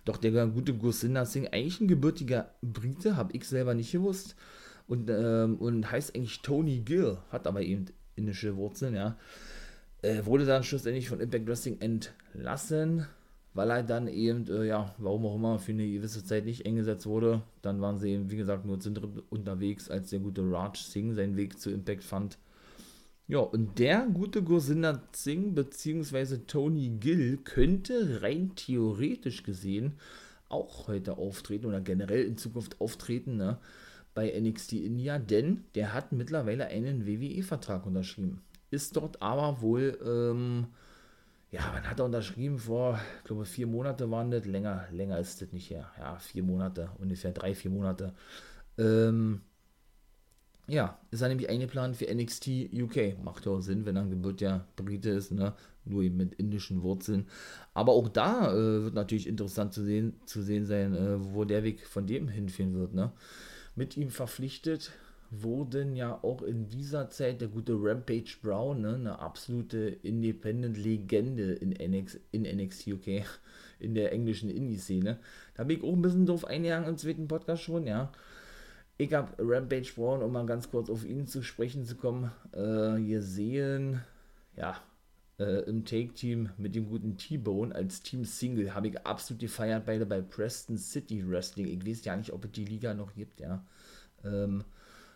Doch der gute Grosinda Singh, eigentlich ein gebürtiger Brite, habe ich selber nicht gewusst. Und, ähm, und heißt eigentlich Tony Gill, hat aber eben indische Wurzeln, ja. Äh, wurde dann schlussendlich von Impact Wrestling entlassen weil er dann eben, äh, ja, warum auch immer, für eine gewisse Zeit nicht eingesetzt wurde. Dann waren sie eben, wie gesagt, nur zu dritt unterwegs, als der gute Raj Singh seinen Weg zu Impact fand. Ja, und der gute Gursinder Singh bzw. Tony Gill könnte rein theoretisch gesehen auch heute auftreten oder generell in Zukunft auftreten ne, bei NXT India, denn der hat mittlerweile einen WWE-Vertrag unterschrieben. Ist dort aber wohl ähm, ja, wann hat er unterschrieben? Vor, ich glaube, vier Monate waren das. Länger, länger ist das nicht her. Ja, vier Monate, ungefähr drei, vier Monate. Ähm, ja, ist er nämlich eingeplant für NXT UK. Macht ja auch Sinn, wenn er ein gebürtiger Brite ist, ne? Nur eben mit indischen Wurzeln. Aber auch da äh, wird natürlich interessant zu sehen, zu sehen sein, äh, wo der Weg von dem hinführen wird, ne? Mit ihm verpflichtet wurden ja auch in dieser Zeit der gute Rampage Brown, ne, eine absolute Independent-Legende in, NX, in NXT UK, in der englischen Indie-Szene. Da bin ich auch ein bisschen drauf eingegangen im zweiten Podcast schon, ja. Ich habe Rampage Brown, um mal ganz kurz auf ihn zu sprechen zu kommen, äh, gesehen, ja, äh, im Take-Team mit dem guten T-Bone als Team-Single. Habe ich absolut gefeiert, beide bei Preston City Wrestling. Ich weiß ja nicht, ob es die Liga noch gibt, ja. Ähm,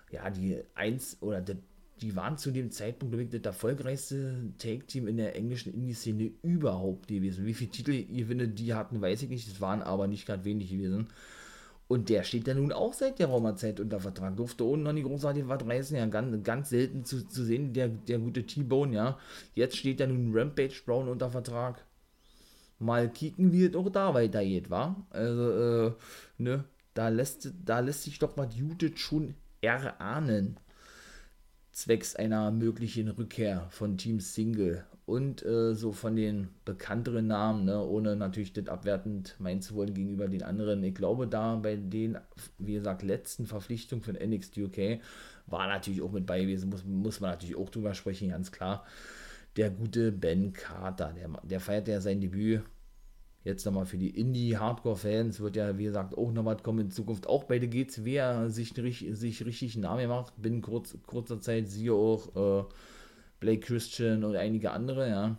ja, die eins oder die, die waren zu dem Zeitpunkt, ich, das erfolgreichste Take-Team in der englischen Indie-Szene überhaupt gewesen. Wie viele Titel Gewinne die hatten, weiß ich nicht. Es waren aber nicht gerade wenig gewesen. Und der steht ja nun auch seit der Raumerzeit unter Vertrag. Durfte ohne noch nicht großartig was reißen. Ja, ganz, ganz selten zu, zu sehen, der, der gute T-Bone, ja. Jetzt steht ja nun Rampage Brown unter Vertrag. Mal kicken, wie es auch da weitergeht, wa? Also, äh, ne, da lässt, da lässt sich doch mal Judith schon erahnen, zwecks einer möglichen Rückkehr von Team Single und äh, so von den bekannteren Namen, ne, ohne natürlich das abwertend meinen zu wollen gegenüber den anderen. Ich glaube, da bei den, wie gesagt, letzten Verpflichtungen von NXT UK war natürlich auch mit bei gewesen, muss, muss man natürlich auch drüber sprechen, ganz klar. Der gute Ben Carter, der, der feiert ja sein Debüt Jetzt nochmal für die Indie-Hardcore-Fans wird ja, wie gesagt, auch noch was kommen in Zukunft. Auch bei der GCW sich, sich richtig einen Namen gemacht. Binnen kurz, kurzer Zeit siehe auch äh, Blake Christian und einige andere, ja.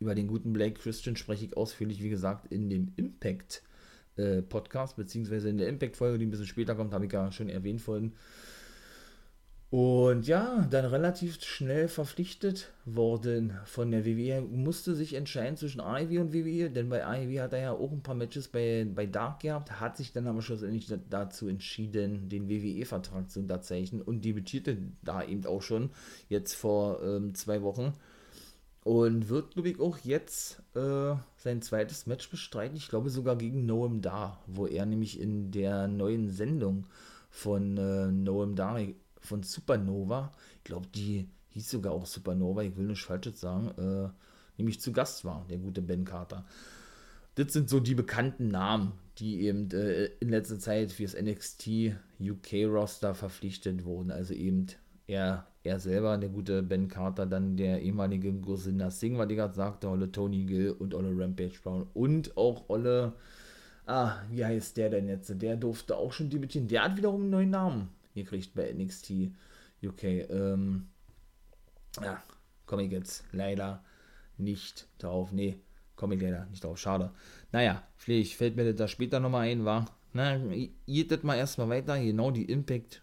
Über den guten Blake Christian spreche ich ausführlich, wie gesagt, in dem Impact äh, Podcast, beziehungsweise in der Impact-Folge, die ein bisschen später kommt, habe ich ja schon erwähnt vorhin. Und ja, dann relativ schnell verpflichtet worden von der WWE. Musste sich entscheiden zwischen AEW und WWE, denn bei AEW hat er ja auch ein paar Matches bei, bei Dark gehabt, hat sich dann aber schlussendlich dazu entschieden, den WWE-Vertrag zu unterzeichnen und debütierte da eben auch schon jetzt vor ähm, zwei Wochen. Und wird, glaube ich, auch jetzt äh, sein zweites Match bestreiten. Ich glaube sogar gegen Noam Dar, wo er nämlich in der neuen Sendung von äh, Noam Dar von Supernova, ich glaube, die hieß sogar auch Supernova, ich will nicht Falsches sagen, äh, nämlich zu Gast war, der gute Ben Carter. Das sind so die bekannten Namen, die eben äh, in letzter Zeit fürs NXT UK Roster verpflichtet wurden. Also eben er, er selber, der gute Ben Carter, dann der ehemalige Gosinda Singh, was ich gerade sagte, Olle Tony Gill und Olle Rampage Brown und auch Olle, ah, wie heißt der denn jetzt? Der durfte auch schon debütieren. Der hat wiederum einen neuen Namen gekriegt bei NXT UK. Ähm, ja, komme ich jetzt leider nicht drauf. Nee, komme ich leider nicht drauf. Schade. Naja, vielleicht fällt mir das da später nochmal ein, war. Na, geht das mal erstmal weiter. Genau, die Impact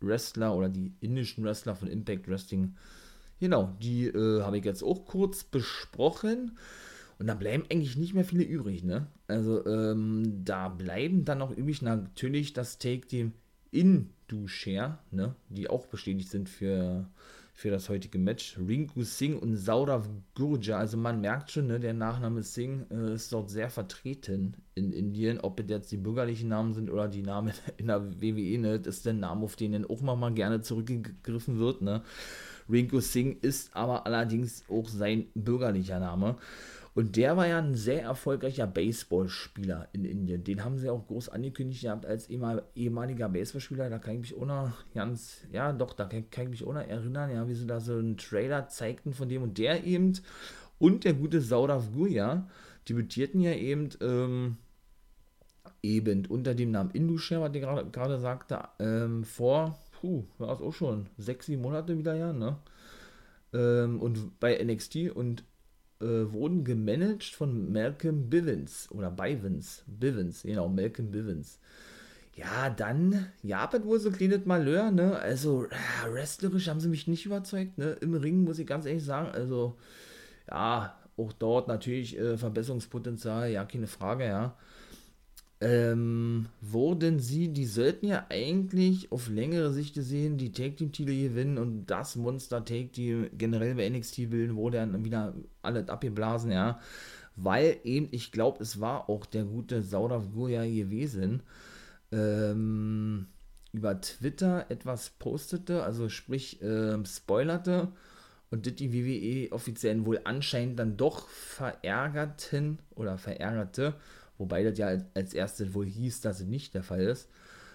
Wrestler oder die indischen Wrestler von Impact Wrestling. Genau, die äh, habe ich jetzt auch kurz besprochen. Und da bleiben eigentlich nicht mehr viele übrig, ne? Also, ähm, da bleiben dann noch übrig natürlich das Take-Team in Dushare, ne, die auch bestätigt sind für, für das heutige Match. Rinku Singh und Saurav Gurja. Also man merkt schon, ne, der Nachname Singh äh, ist dort sehr vertreten in Indien. Ob es jetzt die bürgerlichen Namen sind oder die Namen in der WWE, ne, das ist der Name, auf den dann auch mal gerne zurückgegriffen wird. Ne. Rinku Singh ist aber allerdings auch sein bürgerlicher Name. Und der war ja ein sehr erfolgreicher Baseballspieler in Indien. Den haben sie auch groß angekündigt gehabt als ehemaliger Baseballspieler. Da kann ich mich noch ganz, ja doch, da kann, kann ich mich noch erinnern, ja, wie sie da so einen Trailer zeigten von dem und der eben und der gute Saudav Guya debütierten ja eben ähm, eben unter dem Namen Indusher, was ich gerade sagte, ähm, vor, puh, war es auch schon sechs, sieben Monate wieder, ja, ne? Ähm, und bei NXT und äh, wurden gemanagt von Malcolm Bivens oder Bivens, Bivens, genau, Malcolm Bivens. Ja, dann, ja, das wohl so ein kleines Malheur, ne? Also, äh, wrestlerisch haben sie mich nicht überzeugt, ne? Im Ring muss ich ganz ehrlich sagen, also, ja, auch dort natürlich äh, Verbesserungspotenzial, ja, keine Frage, ja ähm, wurden sie, die sollten ja eigentlich auf längere Sicht gesehen die Take Team Titel gewinnen und das Monster Take Team generell bei NXT bilden, wurde dann wieder alles abgeblasen, ja, weil eben, ich glaube, es war auch der gute Saudav Gurja gewesen, ähm, über Twitter etwas postete, also sprich, ähm, spoilerte und das die WWE offiziell wohl anscheinend dann doch verärgerten oder verärgerte wobei das ja als erstes wohl hieß, dass es nicht der Fall ist,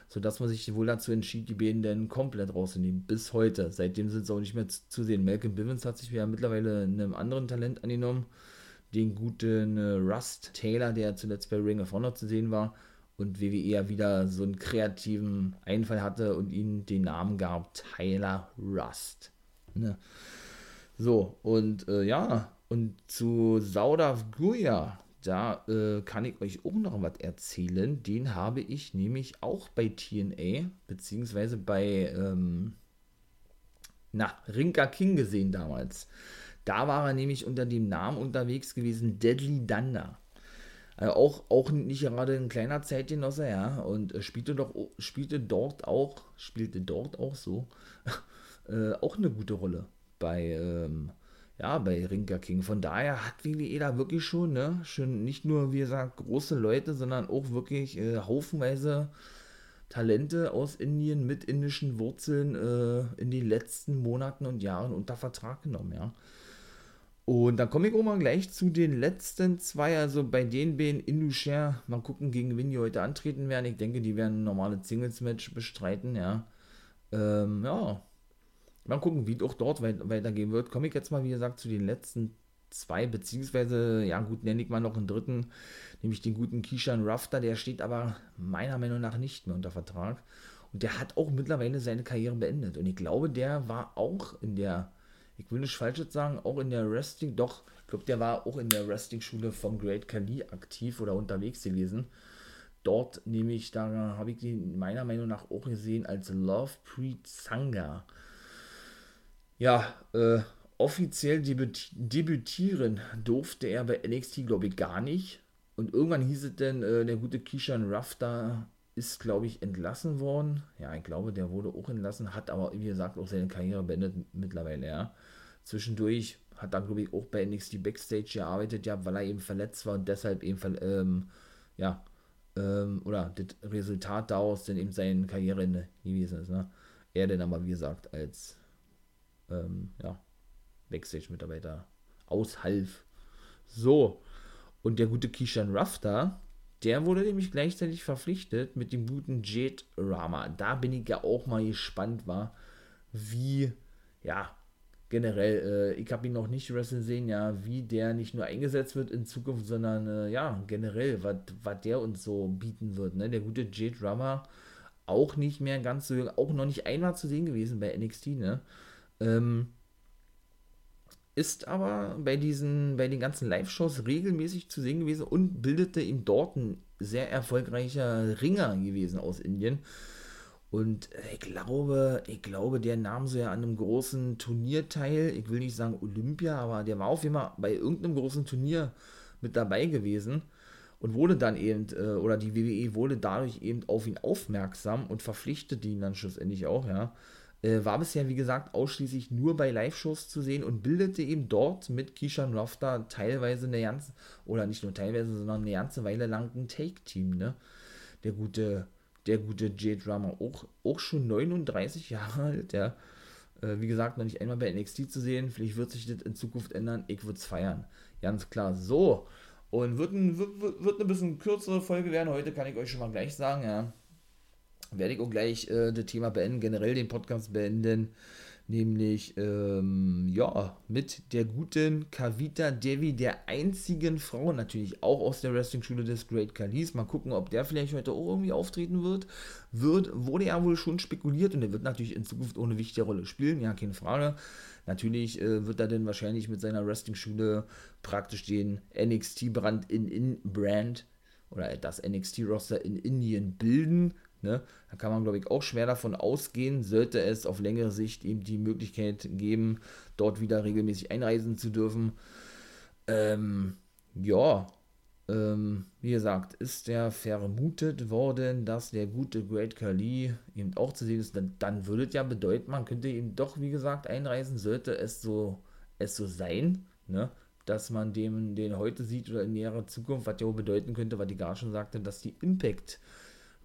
sodass man sich wohl dazu entschied, die beiden dann komplett rauszunehmen, bis heute. Seitdem sind sie auch nicht mehr zu sehen. Malcolm Bivens hat sich ja mittlerweile einem anderen Talent angenommen, den guten äh, Rust Taylor, der zuletzt bei Ring of Honor zu sehen war und WWE ja wieder so einen kreativen Einfall hatte und ihnen den Namen gab, Tyler Rust. Ne? So, und äh, ja, und zu Saudav Guya, da äh, kann ich euch auch noch was erzählen. Den habe ich nämlich auch bei TNA, beziehungsweise bei, ähm, na, Rinka King gesehen damals. Da war er nämlich unter dem Namen unterwegs gewesen, Deadly Dunder. Also auch, auch nicht gerade ein kleiner Zeitgenosse, ja, und äh, spielte, doch, spielte dort auch, spielte dort auch so, äh, auch eine gute Rolle bei, ähm, ja, bei Rinker King. Von daher hat WWE da wirklich schon, ne, schon nicht nur, wie gesagt, große Leute, sondern auch wirklich äh, haufenweise Talente aus Indien mit indischen Wurzeln äh, in den letzten Monaten und Jahren unter Vertrag genommen, ja. Und dann komme ich auch mal gleich zu den letzten zwei, also bei den beiden Indusher, mal gucken, gegen wen die heute antreten werden. Ich denke, die werden ein normales Singles-Match bestreiten, ja. Ähm, ja, Mal gucken, wie auch dort weitergehen wird. Komme ich jetzt mal, wie gesagt, zu den letzten zwei, beziehungsweise, ja gut, nenne ich mal noch einen dritten, nämlich den guten Kishan Rafter, der steht aber meiner Meinung nach nicht mehr unter Vertrag. Und der hat auch mittlerweile seine Karriere beendet. Und ich glaube, der war auch in der, ich will nicht falsch sagen, auch in der Wrestling, doch, ich glaube, der war auch in der Wrestling-Schule von Great Kali aktiv oder unterwegs gewesen. Dort nämlich, da habe ich ihn meiner Meinung nach auch gesehen als Love Pre Sangha ja, äh, offiziell debüt debütieren durfte er bei NXT, glaube ich, gar nicht. Und irgendwann hieß es denn, äh, der gute Kishan Ruff da ist, glaube ich, entlassen worden. Ja, ich glaube, der wurde auch entlassen, hat aber, wie gesagt, auch seine Karriere beendet mittlerweile, ja. Zwischendurch hat er, glaube ich, auch bei NXT Backstage gearbeitet, ja, weil er eben verletzt war und deshalb eben, ähm, ja, ähm, oder das Resultat daraus dann eben seine Karriereende gewesen ist, ne. Er denn aber, wie gesagt, als ähm, ja, Backstage-Mitarbeiter aushalf. So, und der gute Kishan Rafter, der wurde nämlich gleichzeitig verpflichtet mit dem guten Jade Rama. Da bin ich ja auch mal gespannt, war, wie, ja, generell, äh, ich habe ihn noch nicht wresteln sehen, ja, wie der nicht nur eingesetzt wird in Zukunft, sondern äh, ja, generell, was der uns so bieten wird. Ne? Der gute Jade Rama auch nicht mehr ganz so, auch noch nicht einmal zu sehen gewesen bei NXT, ne? Ähm, ist aber bei diesen, bei den ganzen Live-Shows regelmäßig zu sehen gewesen und bildete ihm dort ein sehr erfolgreicher Ringer gewesen aus Indien. Und ich glaube, ich glaube, der nahm so ja an einem großen Turnier teil. Ich will nicht sagen Olympia, aber der war auf jeden Fall bei irgendeinem großen Turnier mit dabei gewesen und wurde dann eben, äh, oder die WWE wurde dadurch eben auf ihn aufmerksam und verpflichtete ihn dann schlussendlich auch, ja Äh, war bisher, wie gesagt, ausschließlich nur bei Live-Shows zu sehen und bildete eben dort mit Keishan Rafter teilweise eine ganze, oder nicht nur teilweise, sondern eine ganze Weile lang ein Take-Team, ne? Der gute, der gute J-Drummer, auch, auch schon 39 Jahre alt, ja. Äh, wie gesagt, noch nicht einmal bei NXT zu sehen. Vielleicht wird sich das in Zukunft ändern. Ich würde es feiern. Ganz klar. So. Und wird, ein, wird, wird eine bisschen kürzere Folge werden. Heute kann ich euch schon mal gleich sagen, ja werde ich auch gleich äh, das Thema beenden, generell den Podcast beenden, nämlich ähm, ja, mit der guten Kavita Devi, der einzigen Frau, natürlich auch aus der Wrestling-Schule des Great Kalis. Mal gucken, ob der vielleicht heute auch irgendwie auftreten wird. wird. Wurde ja wohl schon spekuliert und er wird natürlich in Zukunft eine wichtige Rolle spielen, ja, keine Frage. Natürlich äh, wird er dann wahrscheinlich mit seiner Wrestling-Schule praktisch den NXT-Brand in, in Brand oder das NXT-Roster in Indien bilden. Ne? Da kann man, glaube ich, auch schwer davon ausgehen, sollte es auf längere Sicht eben die Möglichkeit geben, dort wieder regelmäßig einreisen zu dürfen. Ähm, ja, ähm, wie gesagt, ist der vermutet worden, dass der gute Great Khali eben auch zu sehen ist, dann, dann würde es ja bedeuten, man könnte eben doch, wie gesagt, einreisen, sollte es so, es so sein, ne? dass man dem, den heute sieht oder in näherer Zukunft, was ja auch bedeuten könnte, was die gar schon sagte, dass die Impact-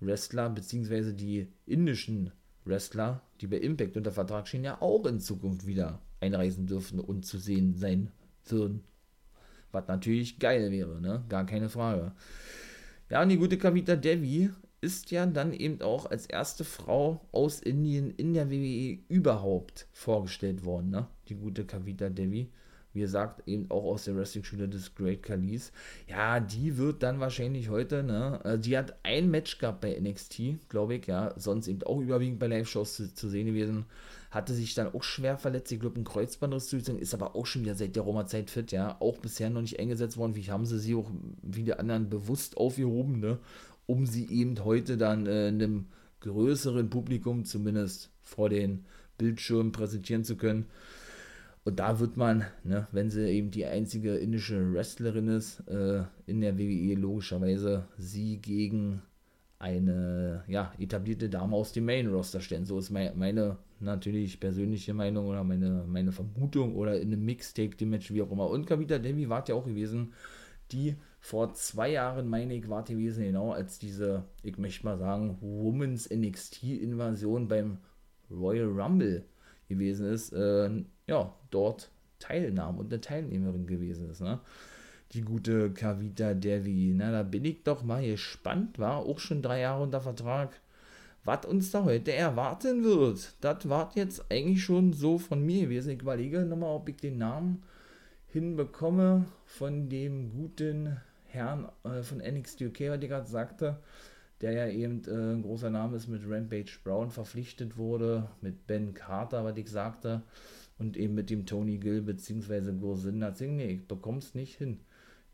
Wrestler beziehungsweise die indischen Wrestler, die bei Impact unter Vertrag stehen, ja auch in Zukunft wieder einreisen dürfen und zu sehen sein würden. Was natürlich geil wäre, ne? Gar keine Frage. Ja, und die gute Kavita Devi ist ja dann eben auch als erste Frau aus Indien in der WWE überhaupt vorgestellt worden, ne? Die gute Kavita Devi wie gesagt, eben auch aus der Wrestling-Schule des Great Khalees. Ja, die wird dann wahrscheinlich heute, ne, äh, die hat ein Match gehabt bei NXT, glaube ich, ja, sonst eben auch überwiegend bei Live-Shows zu, zu, sehen gewesen. Hatte sich dann auch schwer verletzt, ich glaube, ein Kreuzbandriss zu ist aber auch schon wieder seit der Roma-Zeit fit, ja, auch bisher noch nicht eingesetzt worden. Wie haben sie sie auch wie die anderen bewusst aufgehoben, ne, um sie eben heute dann äh, einem größeren Publikum zumindest vor den Bildschirmen präsentieren zu können. Und da wird man, ne, wenn sie eben die einzige indische Wrestlerin ist, äh, in der WWE logischerweise sie gegen eine ja, etablierte Dame aus dem Main Roster stellen. So ist mein, meine natürlich persönliche Meinung oder meine, meine Vermutung oder in einem Mixtape, dem Match, wie auch immer. Und Kavita Devi war ja auch gewesen, die vor zwei Jahren, meine ich, war gewesen, genau als diese, ich möchte mal sagen, Women's NXT-Invasion beim Royal Rumble gewesen ist. Äh, ja, dort teilnahm und eine Teilnehmerin gewesen ist, ne? Die gute Kavita Devi. Na, da bin ich doch mal gespannt, war auch schon drei Jahre unter Vertrag. Was uns da heute erwarten wird, das war jetzt eigentlich schon so von mir gewesen. Ich überlege nochmal, ob ich den Namen hinbekomme von dem guten Herrn äh, von NXT UK, was ich gerade sagte, der ja eben äh, ein großer Name ist, mit Rampage Brown verpflichtet wurde, mit Ben Carter, was ich sagte und eben mit dem Tony Gill bzw. Gursinda Singh. Nee, ich bekomm's nicht hin.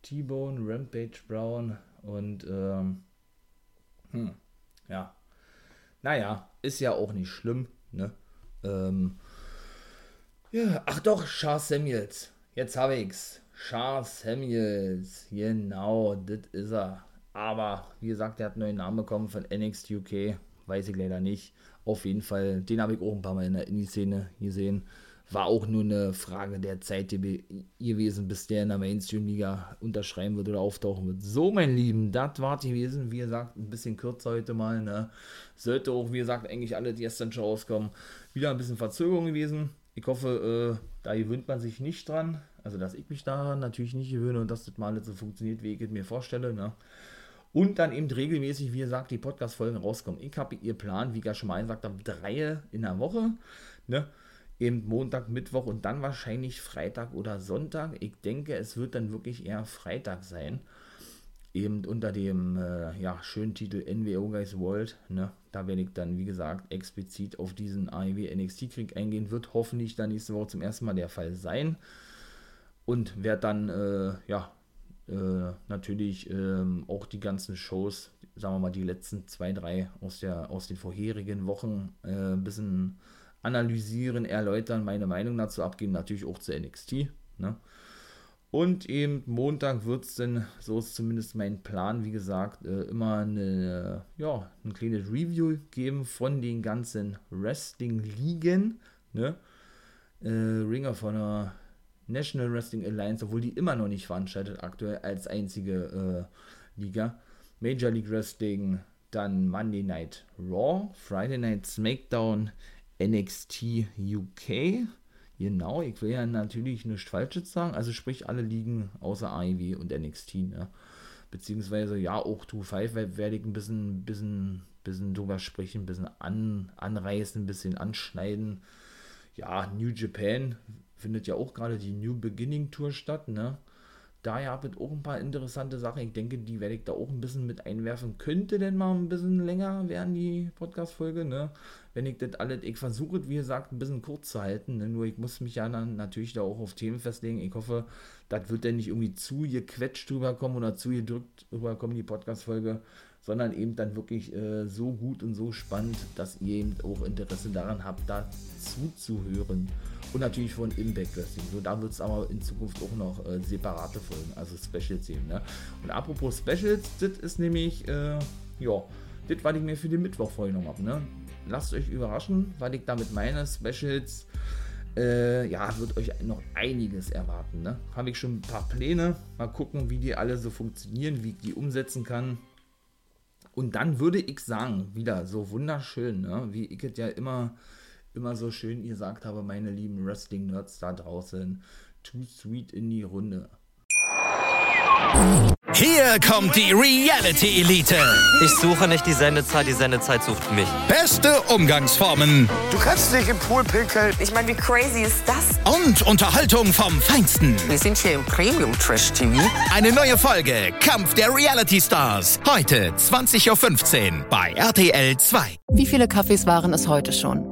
T-Bone, Rampage Brown und ähm, hm, ja. Naja, ist ja auch nicht schlimm, ne? Ähm, ja, ach doch, Charles Samuels. Jetzt habe ich's. Charles Samuels. Genau, das ist er. Aber, wie gesagt, er hat einen neuen Namen bekommen von NXT UK. Weiß ich leider nicht. Auf jeden Fall, den habe ich auch ein paar Mal in der Indie-Szene gesehen war auch nur eine Frage der Zeit gewesen, bis der in der Mainstream-Liga unterschreiben wird oder auftauchen wird. So, mein Lieben, das war gewesen. Wie gesagt, ein bisschen kürzer heute mal. Ne? Sollte auch, wie gesagt, eigentlich alle die ersten schon rauskommen. Wieder ein bisschen Verzögerung gewesen. Ich hoffe, äh, da gewöhnt man sich nicht dran. Also, dass ich mich daran natürlich nicht gewöhne und dass das mal so funktioniert, wie ich es mir vorstelle. Ne? Und dann eben regelmäßig, wie gesagt, die Podcast-Folgen rauskommen. Ich habe ihr Plan, wie mal gesagt habe, drei in der Woche. Ne? eben Montag, Mittwoch und dann wahrscheinlich Freitag oder Sonntag. Ich denke, es wird dann wirklich eher Freitag sein. Eben unter dem äh, ja, schönen Titel NWO Guys World. Ne? Da werde ich dann, wie gesagt, explizit auf diesen AEW NXT-Krieg eingehen. Wird hoffentlich dann nächste Woche zum ersten Mal der Fall sein. Und werde dann, äh, ja, äh, natürlich ähm, auch die ganzen Shows, sagen wir mal, die letzten zwei, drei aus, der, aus den vorherigen Wochen äh, ein bisschen analysieren, erläutern, meine Meinung dazu abgeben, natürlich auch zu NXT. Ne? Und eben Montag wird es dann, so ist zumindest mein Plan, wie gesagt, äh, immer eine, ja, ein kleines Review geben von den ganzen Wrestling-Ligen. Ne? Äh, Ringer von der National Wrestling Alliance, obwohl die immer noch nicht veranstaltet, aktuell als einzige äh, Liga. Major League Wrestling, dann Monday Night Raw, Friday Night SmackDown, NXT UK, Genau, ich will ja natürlich nichts Falsches sagen. Also sprich alle Ligen außer AEW und NXT. Ne? Beziehungsweise ja, auch 2-5 werde ich ein bisschen, bisschen, bisschen drüber sprechen, ein bisschen an, anreißen, ein bisschen anschneiden. Ja, New Japan findet ja auch gerade die New Beginning Tour statt. Ne? Daher habe ich auch ein paar interessante Sachen. Ich denke, die werde ich da auch ein bisschen mit einwerfen. Könnte denn mal ein bisschen länger werden, die Podcast-Folge, ne? Wenn ich das alles, ich versuche, wie gesagt, ein bisschen kurz zu halten, ne? Nur ich muss mich ja dann natürlich da auch auf Themen festlegen. Ich hoffe, das wird dann nicht irgendwie zu gequetscht rüberkommen oder zu gedrückt rüberkommen, die Podcast-Folge, sondern eben dann wirklich äh, so gut und so spannend, dass ihr eben auch Interesse daran habt, da zuzuhören und natürlich von Impact Wrestling. So, da wird es aber in Zukunft auch noch äh, separate Folgen, also Specials geben. Ne? Und apropos Specials, das ist nämlich, äh, ja, das, was ich mir für den Mittwoch vorgenommen habe. Ne? Lasst euch überraschen, weil ich damit meine Specials, äh, ja, wird euch noch einiges erwarten. Ne? Habe ich schon ein paar Pläne. Mal gucken, wie die alle so funktionieren, wie ich die umsetzen kann. Und dann würde ich sagen, wieder so wunderschön, ne? wie ich es ja immer immer so schön gesagt habe, meine lieben Wrestling-Nerds da draußen. Too sweet in die Runde. Hier kommt die Reality Elite. Ich suche nicht die Sendezeit, die Sendezeit sucht mich. Beste Umgangsformen Du kannst dich im Pool pinkeln. Ich meine, wie crazy ist das? und Unterhaltung vom Feinsten. Wir sind hier im Premium Trash TV. Eine neue Folge Kampf der Reality Stars. Heute 20.15 Uhr bei RTL 2. Wie viele Kaffees waren es heute schon?